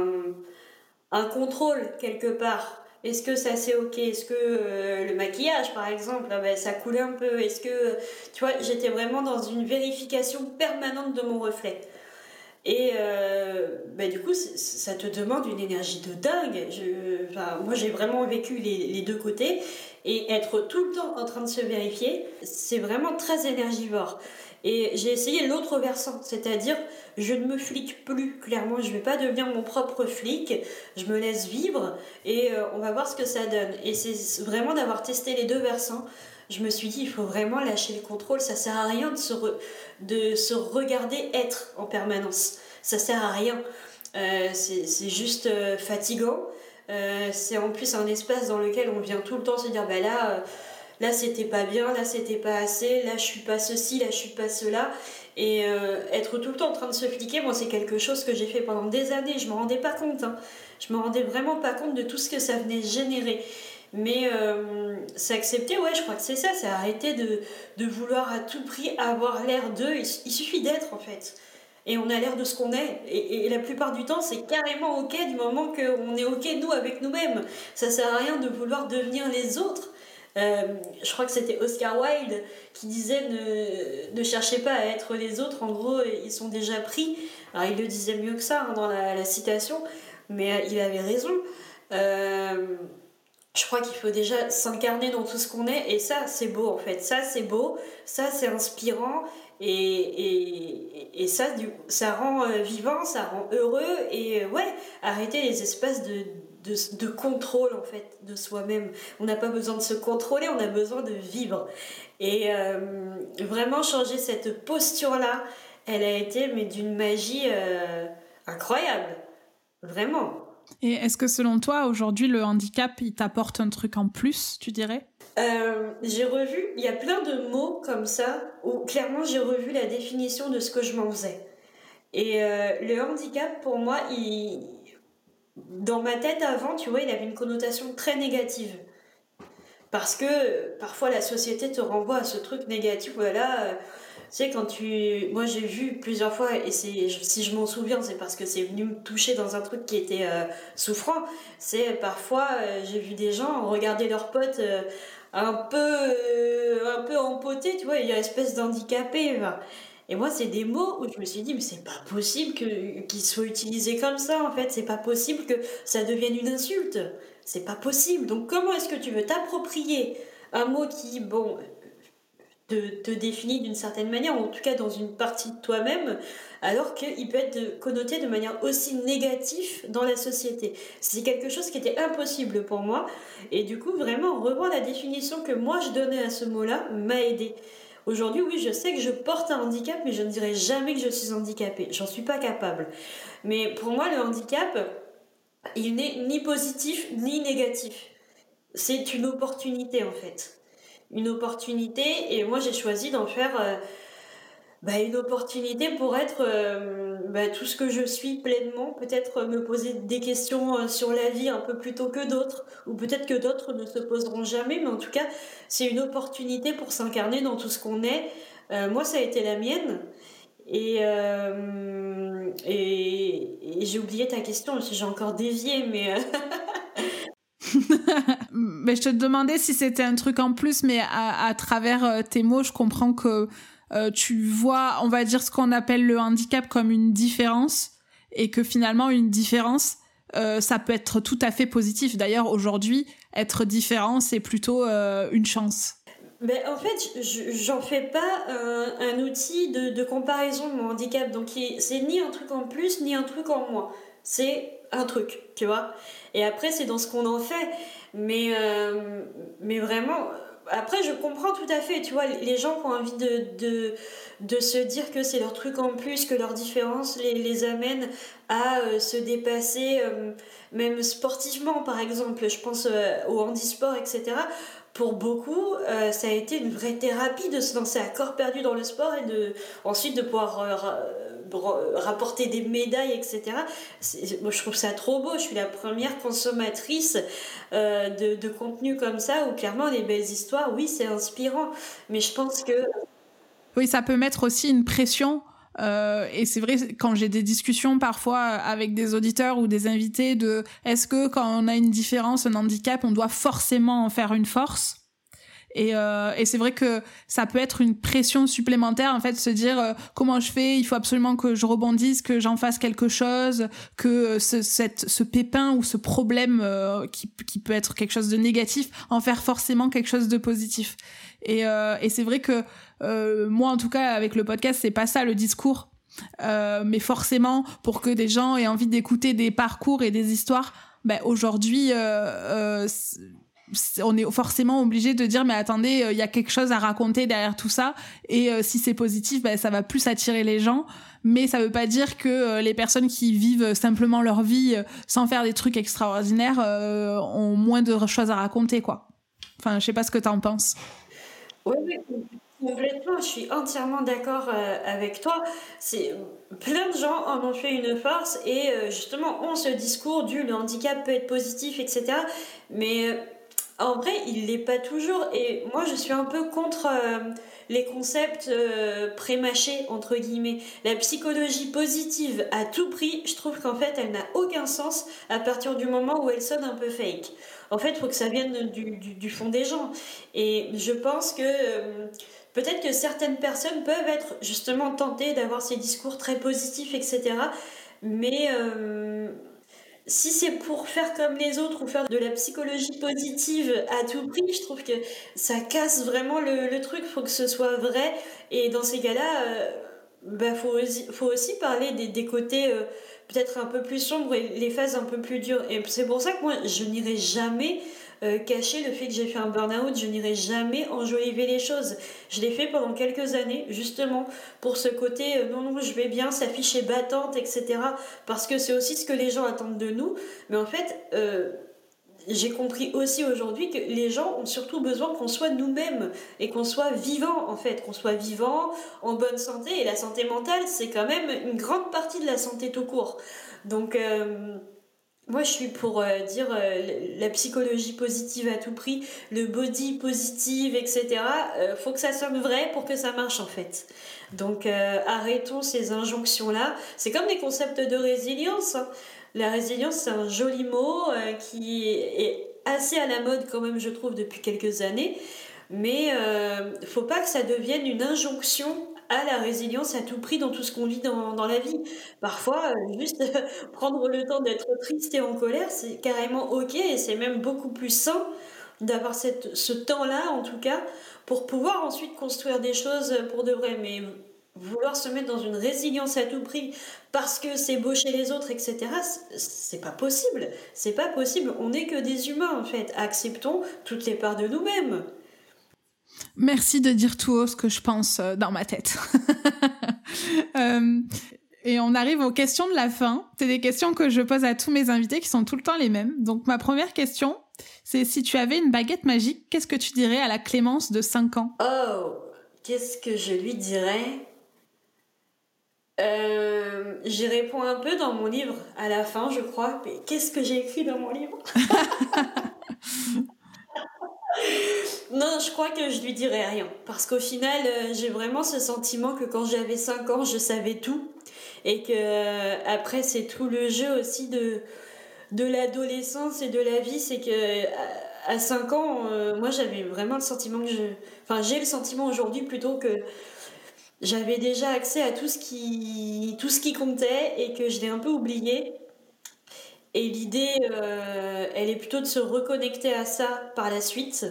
un contrôle quelque part. Est-ce que ça c'est ok? Est-ce que euh, le maquillage par exemple, ah ben, ça coulait un peu? Est-ce que, tu vois, j'étais vraiment dans une vérification permanente de mon reflet. Et euh, ben, du coup, ça te demande une énergie de dingue. Je, moi, j'ai vraiment vécu les, les, deux côtés. Et être tout le temps en train de se vérifier, c'est vraiment très énergivore. Et j'ai essayé l'autre versant, c'est-à-dire je ne me flique plus, clairement, je ne vais pas devenir mon propre flic, je me laisse vivre et euh, on va voir ce que ça donne. Et c'est vraiment d'avoir testé les deux versants, je me suis dit, il faut vraiment lâcher le contrôle, ça sert à rien de se, de se regarder être en permanence, ça sert à rien. Euh, c'est juste euh, fatigant, c'est en plus un espace dans lequel on vient tout le temps se dire, bah là là c'était pas bien, là c'était pas assez, là je suis pas ceci, là je suis pas cela. Et euh, être tout le temps en train de se fliquer, moi c'est quelque chose que j'ai fait pendant des années, je me rendais pas compte. Hein. Je me rendais vraiment pas compte de tout ce que ça venait générer. Mais euh, c'est accepter, ouais, je crois que c'est ça, c'est arrêter de, de, vouloir à tout prix avoir l'air d'eux. Il, suffit d'être en fait. Et on a l'air de ce qu'on est. Et, et, la plupart du temps, c'est carrément ok du moment qu'on est ok nous avec nous-mêmes. Ça sert à rien de vouloir devenir les autres. Euh, je crois que c'était Oscar Wilde qui disait ne, ne cherchez pas à être les autres, en gros, ils sont déjà pris. Alors il le disait mieux que ça hein, dans la, citation, mais euh, il avait raison. Je crois qu'il faut déjà s'incarner dans tout ce qu'on est et ça c'est beau en fait. Ça c'est beau ça c'est inspirant et, et, et, ça ça rend euh, vivant ça rend heureux et euh, ouais arrêter les espaces de, de, contrôle en fait de soi-même. On n'a pas besoin de se contrôler on a besoin de vivre. Et euh, vraiment changer cette posture là elle a été mais d'une magie incroyable. Vraiment et est-ce que selon toi, aujourd'hui, le handicap, il t'apporte un truc en plus, tu dirais? Euh, J'ai revu, il y a plein de mots comme ça, où clairement j'ai revu la définition de ce que je m'en faisais. Et euh, le handicap, pour moi, dans ma tête avant, tu vois, il avait une connotation très négative. Parce que parfois la société te renvoie à ce truc négatif, voilà. Sais, quand tu. Moi, j'ai vu plusieurs fois, et si je m'en souviens, c'est parce que c'est venu me toucher dans un truc qui était euh, souffrant. C'est parfois, euh, j'ai vu des gens regarder leurs potes euh, un peu un peu empotés, tu vois, il y a une espèce d'handicapé. Et moi, c'est des mots où je me suis dit, mais c'est pas possible qu'ils soient utilisés comme ça, en fait. C'est pas possible que ça devienne une insulte. C'est pas possible. Donc, comment est-ce que tu veux t'approprier un mot qui, bon, te, définit d'une certaine manière, ou en tout cas dans une partie de toi-même, alors qu'il peut être connoté de manière aussi négative dans la société. C'est quelque chose qui était impossible pour moi, et du coup, vraiment, revoir la définition que moi je donnais à ce mot-là m'a aidé. Aujourd'hui, oui, je sais que je porte un handicap, mais je ne dirais jamais que je suis handicapée. J'en suis pas capable. Mais pour moi, le handicap, il n'est ni positif ni négatif. C'est une opportunité en fait une opportunité et moi j'ai choisi d'en faire euh, bah, une opportunité pour être euh, bah, tout ce que je suis pleinement, peut-être me poser des questions euh, sur la vie un peu plus tôt que d'autres, ou peut-être que d'autres ne se poseront jamais, mais en tout cas c'est une opportunité pour s'incarner dans tout ce qu'on est. moi ça a été la mienne. Et, et, et j'ai oublié ta question, j'ai encore dévié, mais [laughs] mais je te demandais si c'était un truc en plus, mais à, travers euh, tes mots, je comprends que euh, tu vois, on va dire ce qu'on appelle le handicap comme une différence, et que finalement une différence, euh, ça peut être tout à fait positif. D'ailleurs, aujourd'hui, être différent, c'est plutôt une chance. Mais en fait, j'en fais pas un, outil de, de, comparaison de mon handicap. Donc, c'est ni un truc en plus, ni un truc en moins. C'est un truc, tu vois. Et après, c'est dans ce qu'on en fait. Mais, euh, mais vraiment, après, je comprends tout à fait, tu vois, les gens qui ont envie de, de, de se dire que c'est leur truc en plus, que leur différence les, les amène à euh, se dépasser, euh, même sportivement, par exemple. Je pense au handisport, etc pour beaucoup, ça a été une vraie thérapie de se lancer à corps perdu dans le sport et de, ensuite de pouvoir rapporter des médailles, etc. Moi, je trouve ça trop beau. Je suis la première consommatrice euh, de, de contenu comme ça, où clairement, les belles histoires, oui, c'est inspirant. Mais je pense que... Oui, ça peut mettre aussi une pression euh, et c'est vrai, quand j'ai des discussions parfois avec des auditeurs ou des invités de est-ce que quand on a une différence, un handicap, on doit forcément en faire une force? Et, euh, et c'est vrai que ça peut être une pression supplémentaire, en fait, se dire euh, comment je fais, il faut absolument que je rebondisse, que j'en fasse quelque chose, que euh, ce, cette, ce pépin ou ce problème euh, qui, qui peut être quelque chose de négatif, en faire forcément quelque chose de positif. Et, et c'est vrai que moi, en tout cas, avec le podcast, c'est pas ça le discours. mais forcément, pour que des gens aient envie d'écouter des parcours et des histoires, ben aujourd'hui, euh, on est forcément obligé de dire mais attendez euh, il y a quelque chose à raconter derrière tout ça et euh, si c'est positif ben, ça va plus attirer les gens mais ça veut pas dire que euh, les personnes qui vivent simplement leur vie sans faire des trucs extraordinaires ont moins de choses à raconter quoi Enfin, je sais pas ce que tu en penses. Oui, complètement. Je suis entièrement d'accord euh, avec toi. C'est plein de gens en ont fait une force et euh, justement ont ce discours du le handicap peut être positif, etc. Mais euh, en vrai, il l'est pas toujours. Et moi, je suis un peu contre les concepts euh, prémâchés, entre guillemets. La psychologie positive à tout prix, je trouve qu'en fait, elle n'a aucun sens à partir du moment où elle sonne un peu fake. En fait, il faut que ça vienne du, du, fond des gens. Et je pense que... Euh, peut-être que certaines personnes peuvent être justement tentées d'avoir ces discours très positifs, etc. Mais euh, si c'est pour faire comme les autres ou faire de la psychologie positive à tout prix, je trouve que ça casse vraiment le, le truc. Faut que ce soit vrai. Et dans ces cas-là, euh, bah, faut, aussi, parler des, des côtés euh, peut-être un peu plus sombres et les phases un peu plus dures. Et c'est pour ça que moi, je n'irai jamais euh, cacher le fait que j'ai fait un burn-out, je n'irai jamais enjoliver les choses. Je l'ai fait pendant quelques années, justement, pour ce côté euh, non, non, je vais bien, s'afficher battante, etc. Parce que c'est aussi ce que les gens attendent de nous. Mais en fait, euh, j'ai compris aussi aujourd'hui que les gens ont surtout besoin qu'on soit nous-mêmes et qu'on soit vivant en fait, qu'on soit vivant, en bonne santé. Et la santé mentale, c'est quand même une grande partie de la santé tout court. Donc, moi, je suis pour euh, dire euh, la psychologie positive à tout prix, le body positive, etc. Euh, faut que ça sonne vrai pour que ça marche en fait. Donc arrêtons ces injonctions-là. C'est comme les concepts de résilience. Hein. La résilience, c'est un joli mot qui est assez à la mode quand même, je trouve, depuis quelques années. Mais faut pas que ça devienne une injonction à la résilience à tout prix dans tout ce qu'on vit dans, dans, la vie. Parfois, euh, juste [laughs] prendre le temps d'être triste et en colère, c'est carrément ok et c'est même beaucoup plus sain d'avoir ce temps-là, en tout cas, pour pouvoir ensuite construire des choses pour de vrai. Mais vouloir se mettre dans une résilience à tout prix parce que c'est beau chez les autres, etc., c'est pas possible. C'est pas possible. On n'est que des humains, en fait. Acceptons toutes les parts de nous-mêmes. Merci de dire tout haut ce que je pense euh, dans ma tête. [laughs] Euh, et on arrive aux questions de la fin. C'est des questions que je pose à tous mes invités qui sont tout le temps les mêmes. Donc ma première question, c'est si tu avais une baguette magique, qu'est-ce que tu dirais à la Clémence de 5 ans? Oh, qu'est-ce que je lui dirais? Euh, J'y réponds un peu dans mon livre à la fin, je crois. Mais qu'est-ce que j'ai écrit dans mon livre? [laughs] Non, je crois que je lui dirais rien. Parce qu'au final, euh, j'ai vraiment ce sentiment que quand j'avais 5 ans, je savais tout. Et que euh, après, c'est tout le jeu aussi de, de l'adolescence et de la vie. C'est que à 5 ans, euh, moi, j'avais vraiment le sentiment que je. Enfin, j'ai le sentiment aujourd'hui plutôt que j'avais déjà accès à tout ce qui, tout ce qui comptait et que je l'ai un peu oublié. Et l'idée, elle est plutôt de se reconnecter à ça par la suite.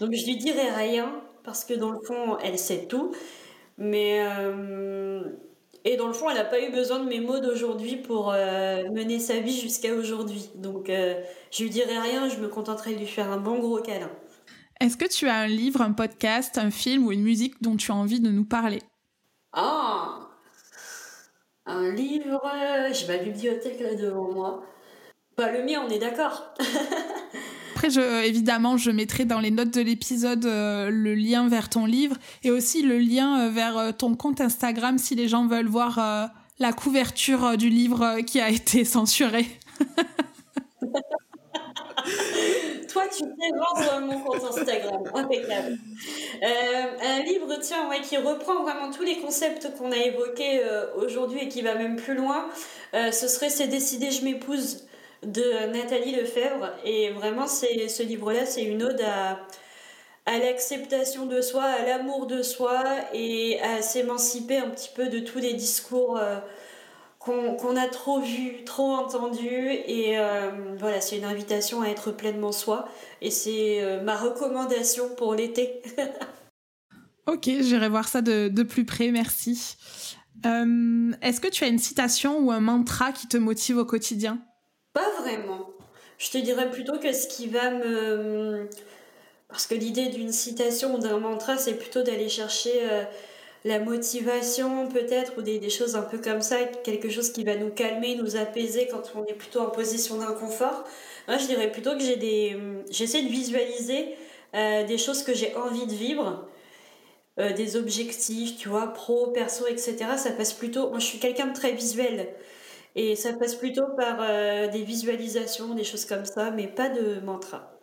Donc je lui dirai rien parce que dans le fond, elle sait tout. Mais euh, et dans le fond, elle n'a pas eu besoin de mes mots d'aujourd'hui pour euh, mener sa vie jusqu'à aujourd'hui. Donc euh, je lui dirai rien, je me contenterai de lui faire un bon gros câlin. Est-ce que tu as un livre, un podcast, un film ou une musique dont tu as envie de nous parler? Ah Un livre, j'ai ma bibliothèque là devant moi. Bah, le mien, on est d'accord. [laughs] Après, je, évidemment, je mettrai dans les notes de l'épisode euh, le lien vers ton livre et aussi le lien euh, vers euh, ton compte Instagram si les gens veulent voir la couverture du livre qui a été [laughs] censuré. [laughs] Toi, tu sais vendre mon compte Instagram. Impeccable. un livre, tiens, ouais, qui reprend vraiment tous les concepts qu'on a évoqués aujourd'hui et qui va même plus loin. ce serait C'est décidé, je m'épouse de Nathalie Lefebvre. Et vraiment, c'est, ce livre-là, c'est une ode à, à l'acceptation de soi, à l'amour de soi et à s'émanciper un petit peu de tous les discours euh, qu'on, a trop vus, trop entendus. Et euh, voilà, c'est une invitation à être pleinement soi. Et c'est euh, ma recommandation pour l'été. [laughs] ok, j'irai voir ça de, de plus près, merci. est-ce que tu as une citation ou un mantra qui te motive au quotidien? Pas vraiment. Je te dirais plutôt que ce qui va me... Parce que l'idée d'une citation ou d'un mantra, c'est plutôt d'aller chercher euh, la motivation peut-être, ou des, des, choses un peu comme ça, quelque chose qui va nous calmer, nous apaiser quand on est plutôt en position d'inconfort. Moi, je dirais plutôt que j'ai des... J'essaie de visualiser des choses que j'ai envie de vivre. des objectifs, tu vois, pro, perso, etc. Ça passe plutôt. Moi, je suis quelqu'un de très visuel. Et ça passe plutôt par des visualisations, des choses comme ça, mais pas de mantra.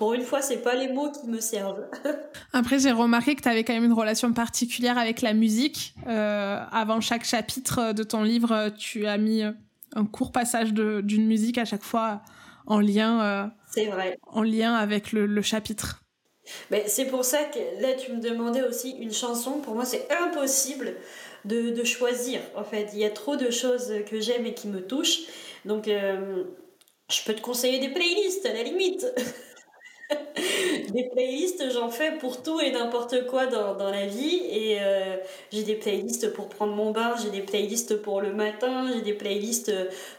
Pour une fois, c'est pas les mots qui me servent. [laughs] Après, j'ai remarqué que tu avais quand même une relation particulière avec la musique. Euh, avant chaque chapitre de ton livre, tu as mis un court passage d'une musique à chaque fois en lien. Euh, c'est vrai. En lien avec le, chapitre. Mais c'est pour ça que là, tu me demandais aussi une chanson. Pour moi, c'est impossible de, choisir. En fait, il y a trop de choses que j'aime et qui me touchent. Donc, euh, je peux te conseiller des playlists à la limite. [laughs] [laughs] des playlists, j'en fais pour tout et n'importe quoi dans, la vie. Et euh, j'ai des playlists pour prendre mon bain, j'ai des playlists pour le matin, j'ai des playlists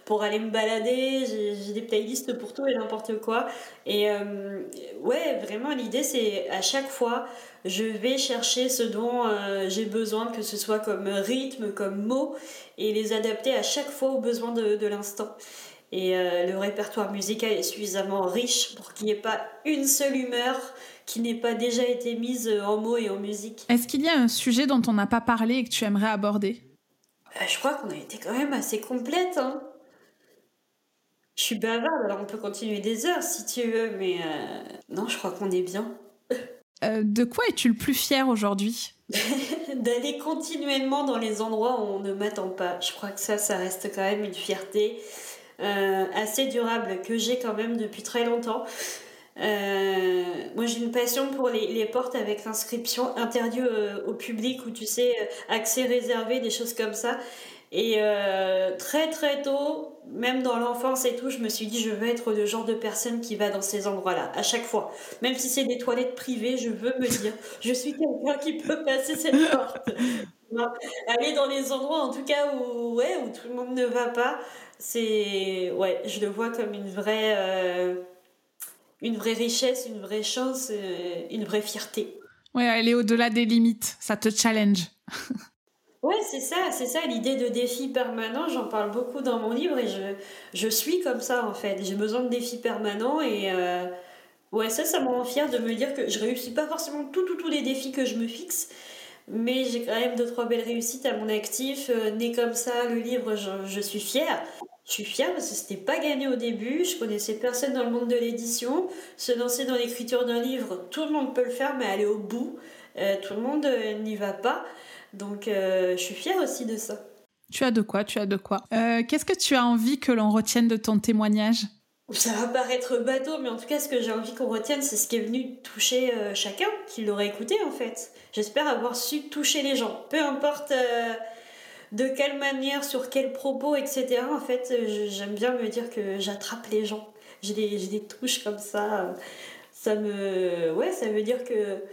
pour aller me balader, j'ai des playlists pour tout et n'importe quoi. Et euh, ouais, vraiment, l'idée, c'est à chaque fois, je vais chercher ce dont euh, j'ai besoin, que ce soit comme rythme, comme mot, et les adapter à chaque fois aux besoins de l'instant. Et euh, le répertoire musical est suffisamment riche pour qu'il n'y ait pas une seule humeur qui n'ait pas déjà été mise en mots et en musique. Est-ce qu'il y a un sujet dont on n'a pas parlé et que tu aimerais aborder? Euh, Je crois qu'on a été quand même assez complète. Hein. Je suis bavarde, alors on peut continuer des heures si tu veux, mais euh, non, je crois qu'on est bien. de quoi es-tu le plus fier aujourd'hui? [laughs] D'aller continuellement dans les endroits où on ne m'attend pas. Je crois que ça, ça reste quand même une fierté. Euh, assez durable que j'ai quand même depuis très longtemps. Euh, moi, j'ai une passion pour les, les portes avec l'inscription interdit euh, au public ou tu sais, accès réservé, des choses comme ça. Et très très tôt, même dans l'enfance et tout, je me suis dit, je veux être le genre de personne qui va dans ces endroits-là, à chaque fois. Même si c'est des toilettes privées, je veux me dire, je suis quelqu'un qui peut passer cette [laughs] porte. Aller dans les endroits, en tout cas, où, ouais, où tout le monde ne va pas, c'est ouais, je le vois comme une vraie euh, une vraie richesse, une vraie chance, euh, une vraie fierté. Ouais, elle est au-delà des limites, ça te challenge. [laughs] ouais, c'est ça, c'est ça l'idée de défi permanent, j'en parle beaucoup dans mon livre et je, je suis comme ça en fait, j'ai besoin de défis permanents et euh, ouais, ça ça me rend fière de me dire que je réussis pas forcément tout tout tous les défis que je me fixe, mais j'ai quand même deux trois belles réussites à mon actif, né comme ça, le livre, je, je suis fière. Je suis fière parce que c'était pas gagné au début, je connaissais personne dans le monde de l'édition. Se lancer dans l'écriture d'un livre, tout le monde peut le faire, mais aller au bout, euh, tout le monde euh, n'y va pas. Donc euh, je suis fière aussi de ça. Tu as de quoi, tu as de quoi. Qu'est-ce que tu as envie que l'on retienne de ton témoignage? Ça va paraître bateau, mais en tout cas, ce que j'ai envie qu'on retienne, c'est ce qui est venu toucher chacun, qui l'aurait écouté en fait. J'espère avoir su toucher les gens. Peu importe de quelle manière, sur quels propos, etc. En fait, j'aime bien me dire que j'attrape les gens. J'ai des, des, comme ça. Ça me. Ouais, ça veut dire que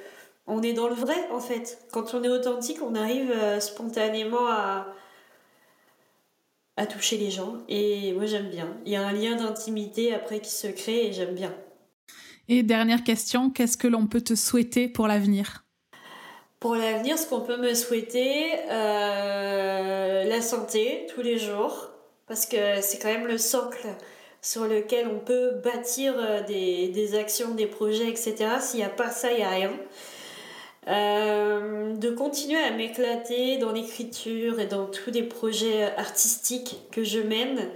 on est dans le vrai, en fait. Quand on est authentique, on arrive euh, spontanément à, à toucher les gens. Et moi, j'aime bien. Il y a un lien d'intimité après qui se crée et j'aime bien. Et dernière question, qu'est-ce que l'on peut te souhaiter pour l'avenir? Pour l'avenir, ce qu'on peut me souhaiter, euh, la santé tous les jours, parce que c'est quand même le socle sur lequel on peut bâtir euh, des, actions, des projets, etc. S'il n'y a pas ça, il n'y a rien. Euh, de continuer à m'éclater dans l'écriture et dans tous les projets artistiques que je mène.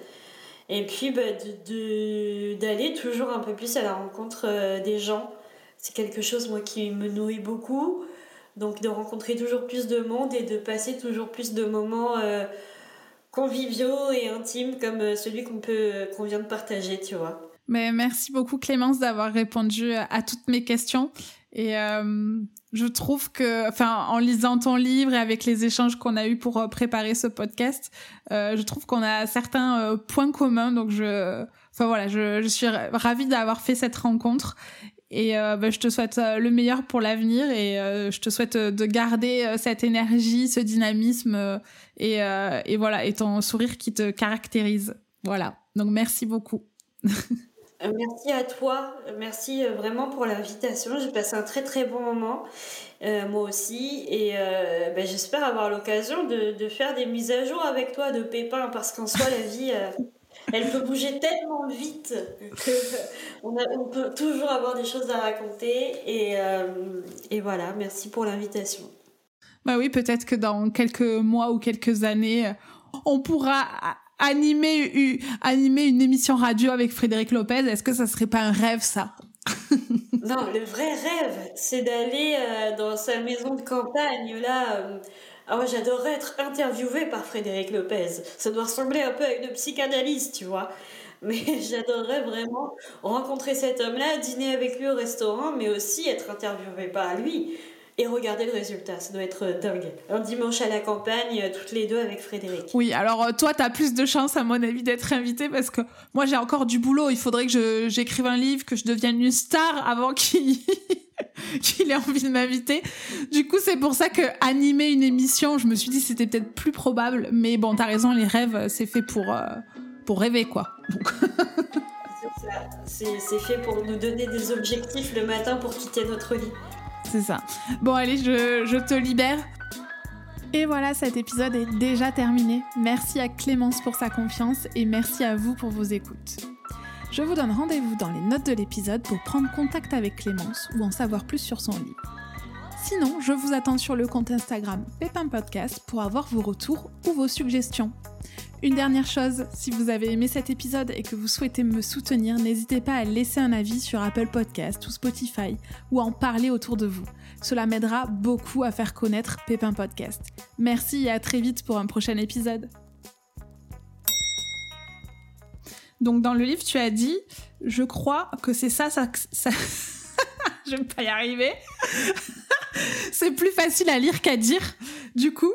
Et puis bah, d'aller toujours un peu plus à la rencontre des gens. C'est quelque chose moi qui me nourrit beaucoup. Donc de rencontrer toujours plus de monde et de passer toujours plus de moments euh, conviviaux et intimes comme euh, celui qu'on peut qu'on vient de partager, tu vois. Mais merci beaucoup Clémence d'avoir répondu à toutes mes questions et euh, je trouve que, en lisant ton livre et avec les échanges qu'on a eus pour préparer ce podcast, je trouve qu'on a certains points communs. Donc je, enfin voilà, je suis ravie d'avoir fait cette rencontre et euh, bah, je te souhaite euh, le meilleur pour l'avenir et euh, je te souhaite de garder cette énergie, ce dynamisme et, et, voilà, et ton sourire qui te caractérise. Voilà. Donc merci beaucoup. Merci à toi, merci vraiment pour l'invitation. J'ai passé un très très bon moment, moi aussi, et bah, j'espère avoir l'occasion de, de, faire des mises à jour avec toi de Pépin, parce qu'en soi, la vie, Elle peut bouger tellement vite qu'on on peut toujours avoir des choses à raconter. Et, euh, et voilà, merci pour l'invitation. Bah oui, peut-être que dans quelques mois ou quelques années, on pourra animer, animer une émission radio avec Frédéric Lopez. Est-ce que ça serait pas un rêve, ça? Non, le vrai rêve, c'est d'aller euh, dans sa maison de campagne, là. Euh, ah ouais, j'adorerais être interviewée par Frédéric Lopez. Ça doit ressembler un peu à une psychanalyse, tu vois. Mais [laughs] j'adorerais vraiment rencontrer cet homme-là, dîner avec lui au restaurant, mais aussi être interviewée par lui et regarder le résultat. Ça doit être dingue. Un dimanche à la campagne, euh, toutes les deux avec Frédéric. Oui, alors euh, toi, tu as plus de chance, à mon avis, d'être invitée parce que moi, j'ai encore du boulot. Il faudrait que j'écrive un livre, que je devienne une star avant qu'il [laughs] qu'il ait envie de m'inviter. Du coup, c'est pour ça que animer une émission, je me suis dit c'était peut-être plus probable. Mais bon, t'as raison, les rêves, c'est fait pour, euh, pour rêver, quoi. C'est fait pour nous donner des objectifs le matin pour quitter notre lit c'est ça. Bon, allez, je, te libère. Et voilà, cet épisode est déjà terminé. Merci à Clémence pour sa confiance et merci à vous pour vos écoutes. Je vous donne rendez-vous dans les notes de l'épisode pour prendre contact avec Clémence ou en savoir plus sur son livre. Sinon, je vous attends sur le compte Instagram Pépin Podcast pour avoir vos retours ou vos suggestions. Une dernière chose, si vous avez aimé cet épisode et que vous souhaitez me soutenir, n'hésitez pas à laisser un avis sur Apple Podcast ou Spotify ou à en parler autour de vous. Cela m'aidera beaucoup à faire connaître Pépin Podcast. Merci et à très vite pour un prochain épisode. Donc dans le livre, tu as dit, je crois que c'est ça, ça... ça... [laughs] je vais pas y arriver. [laughs] c'est plus facile à lire qu'à dire. Du coup,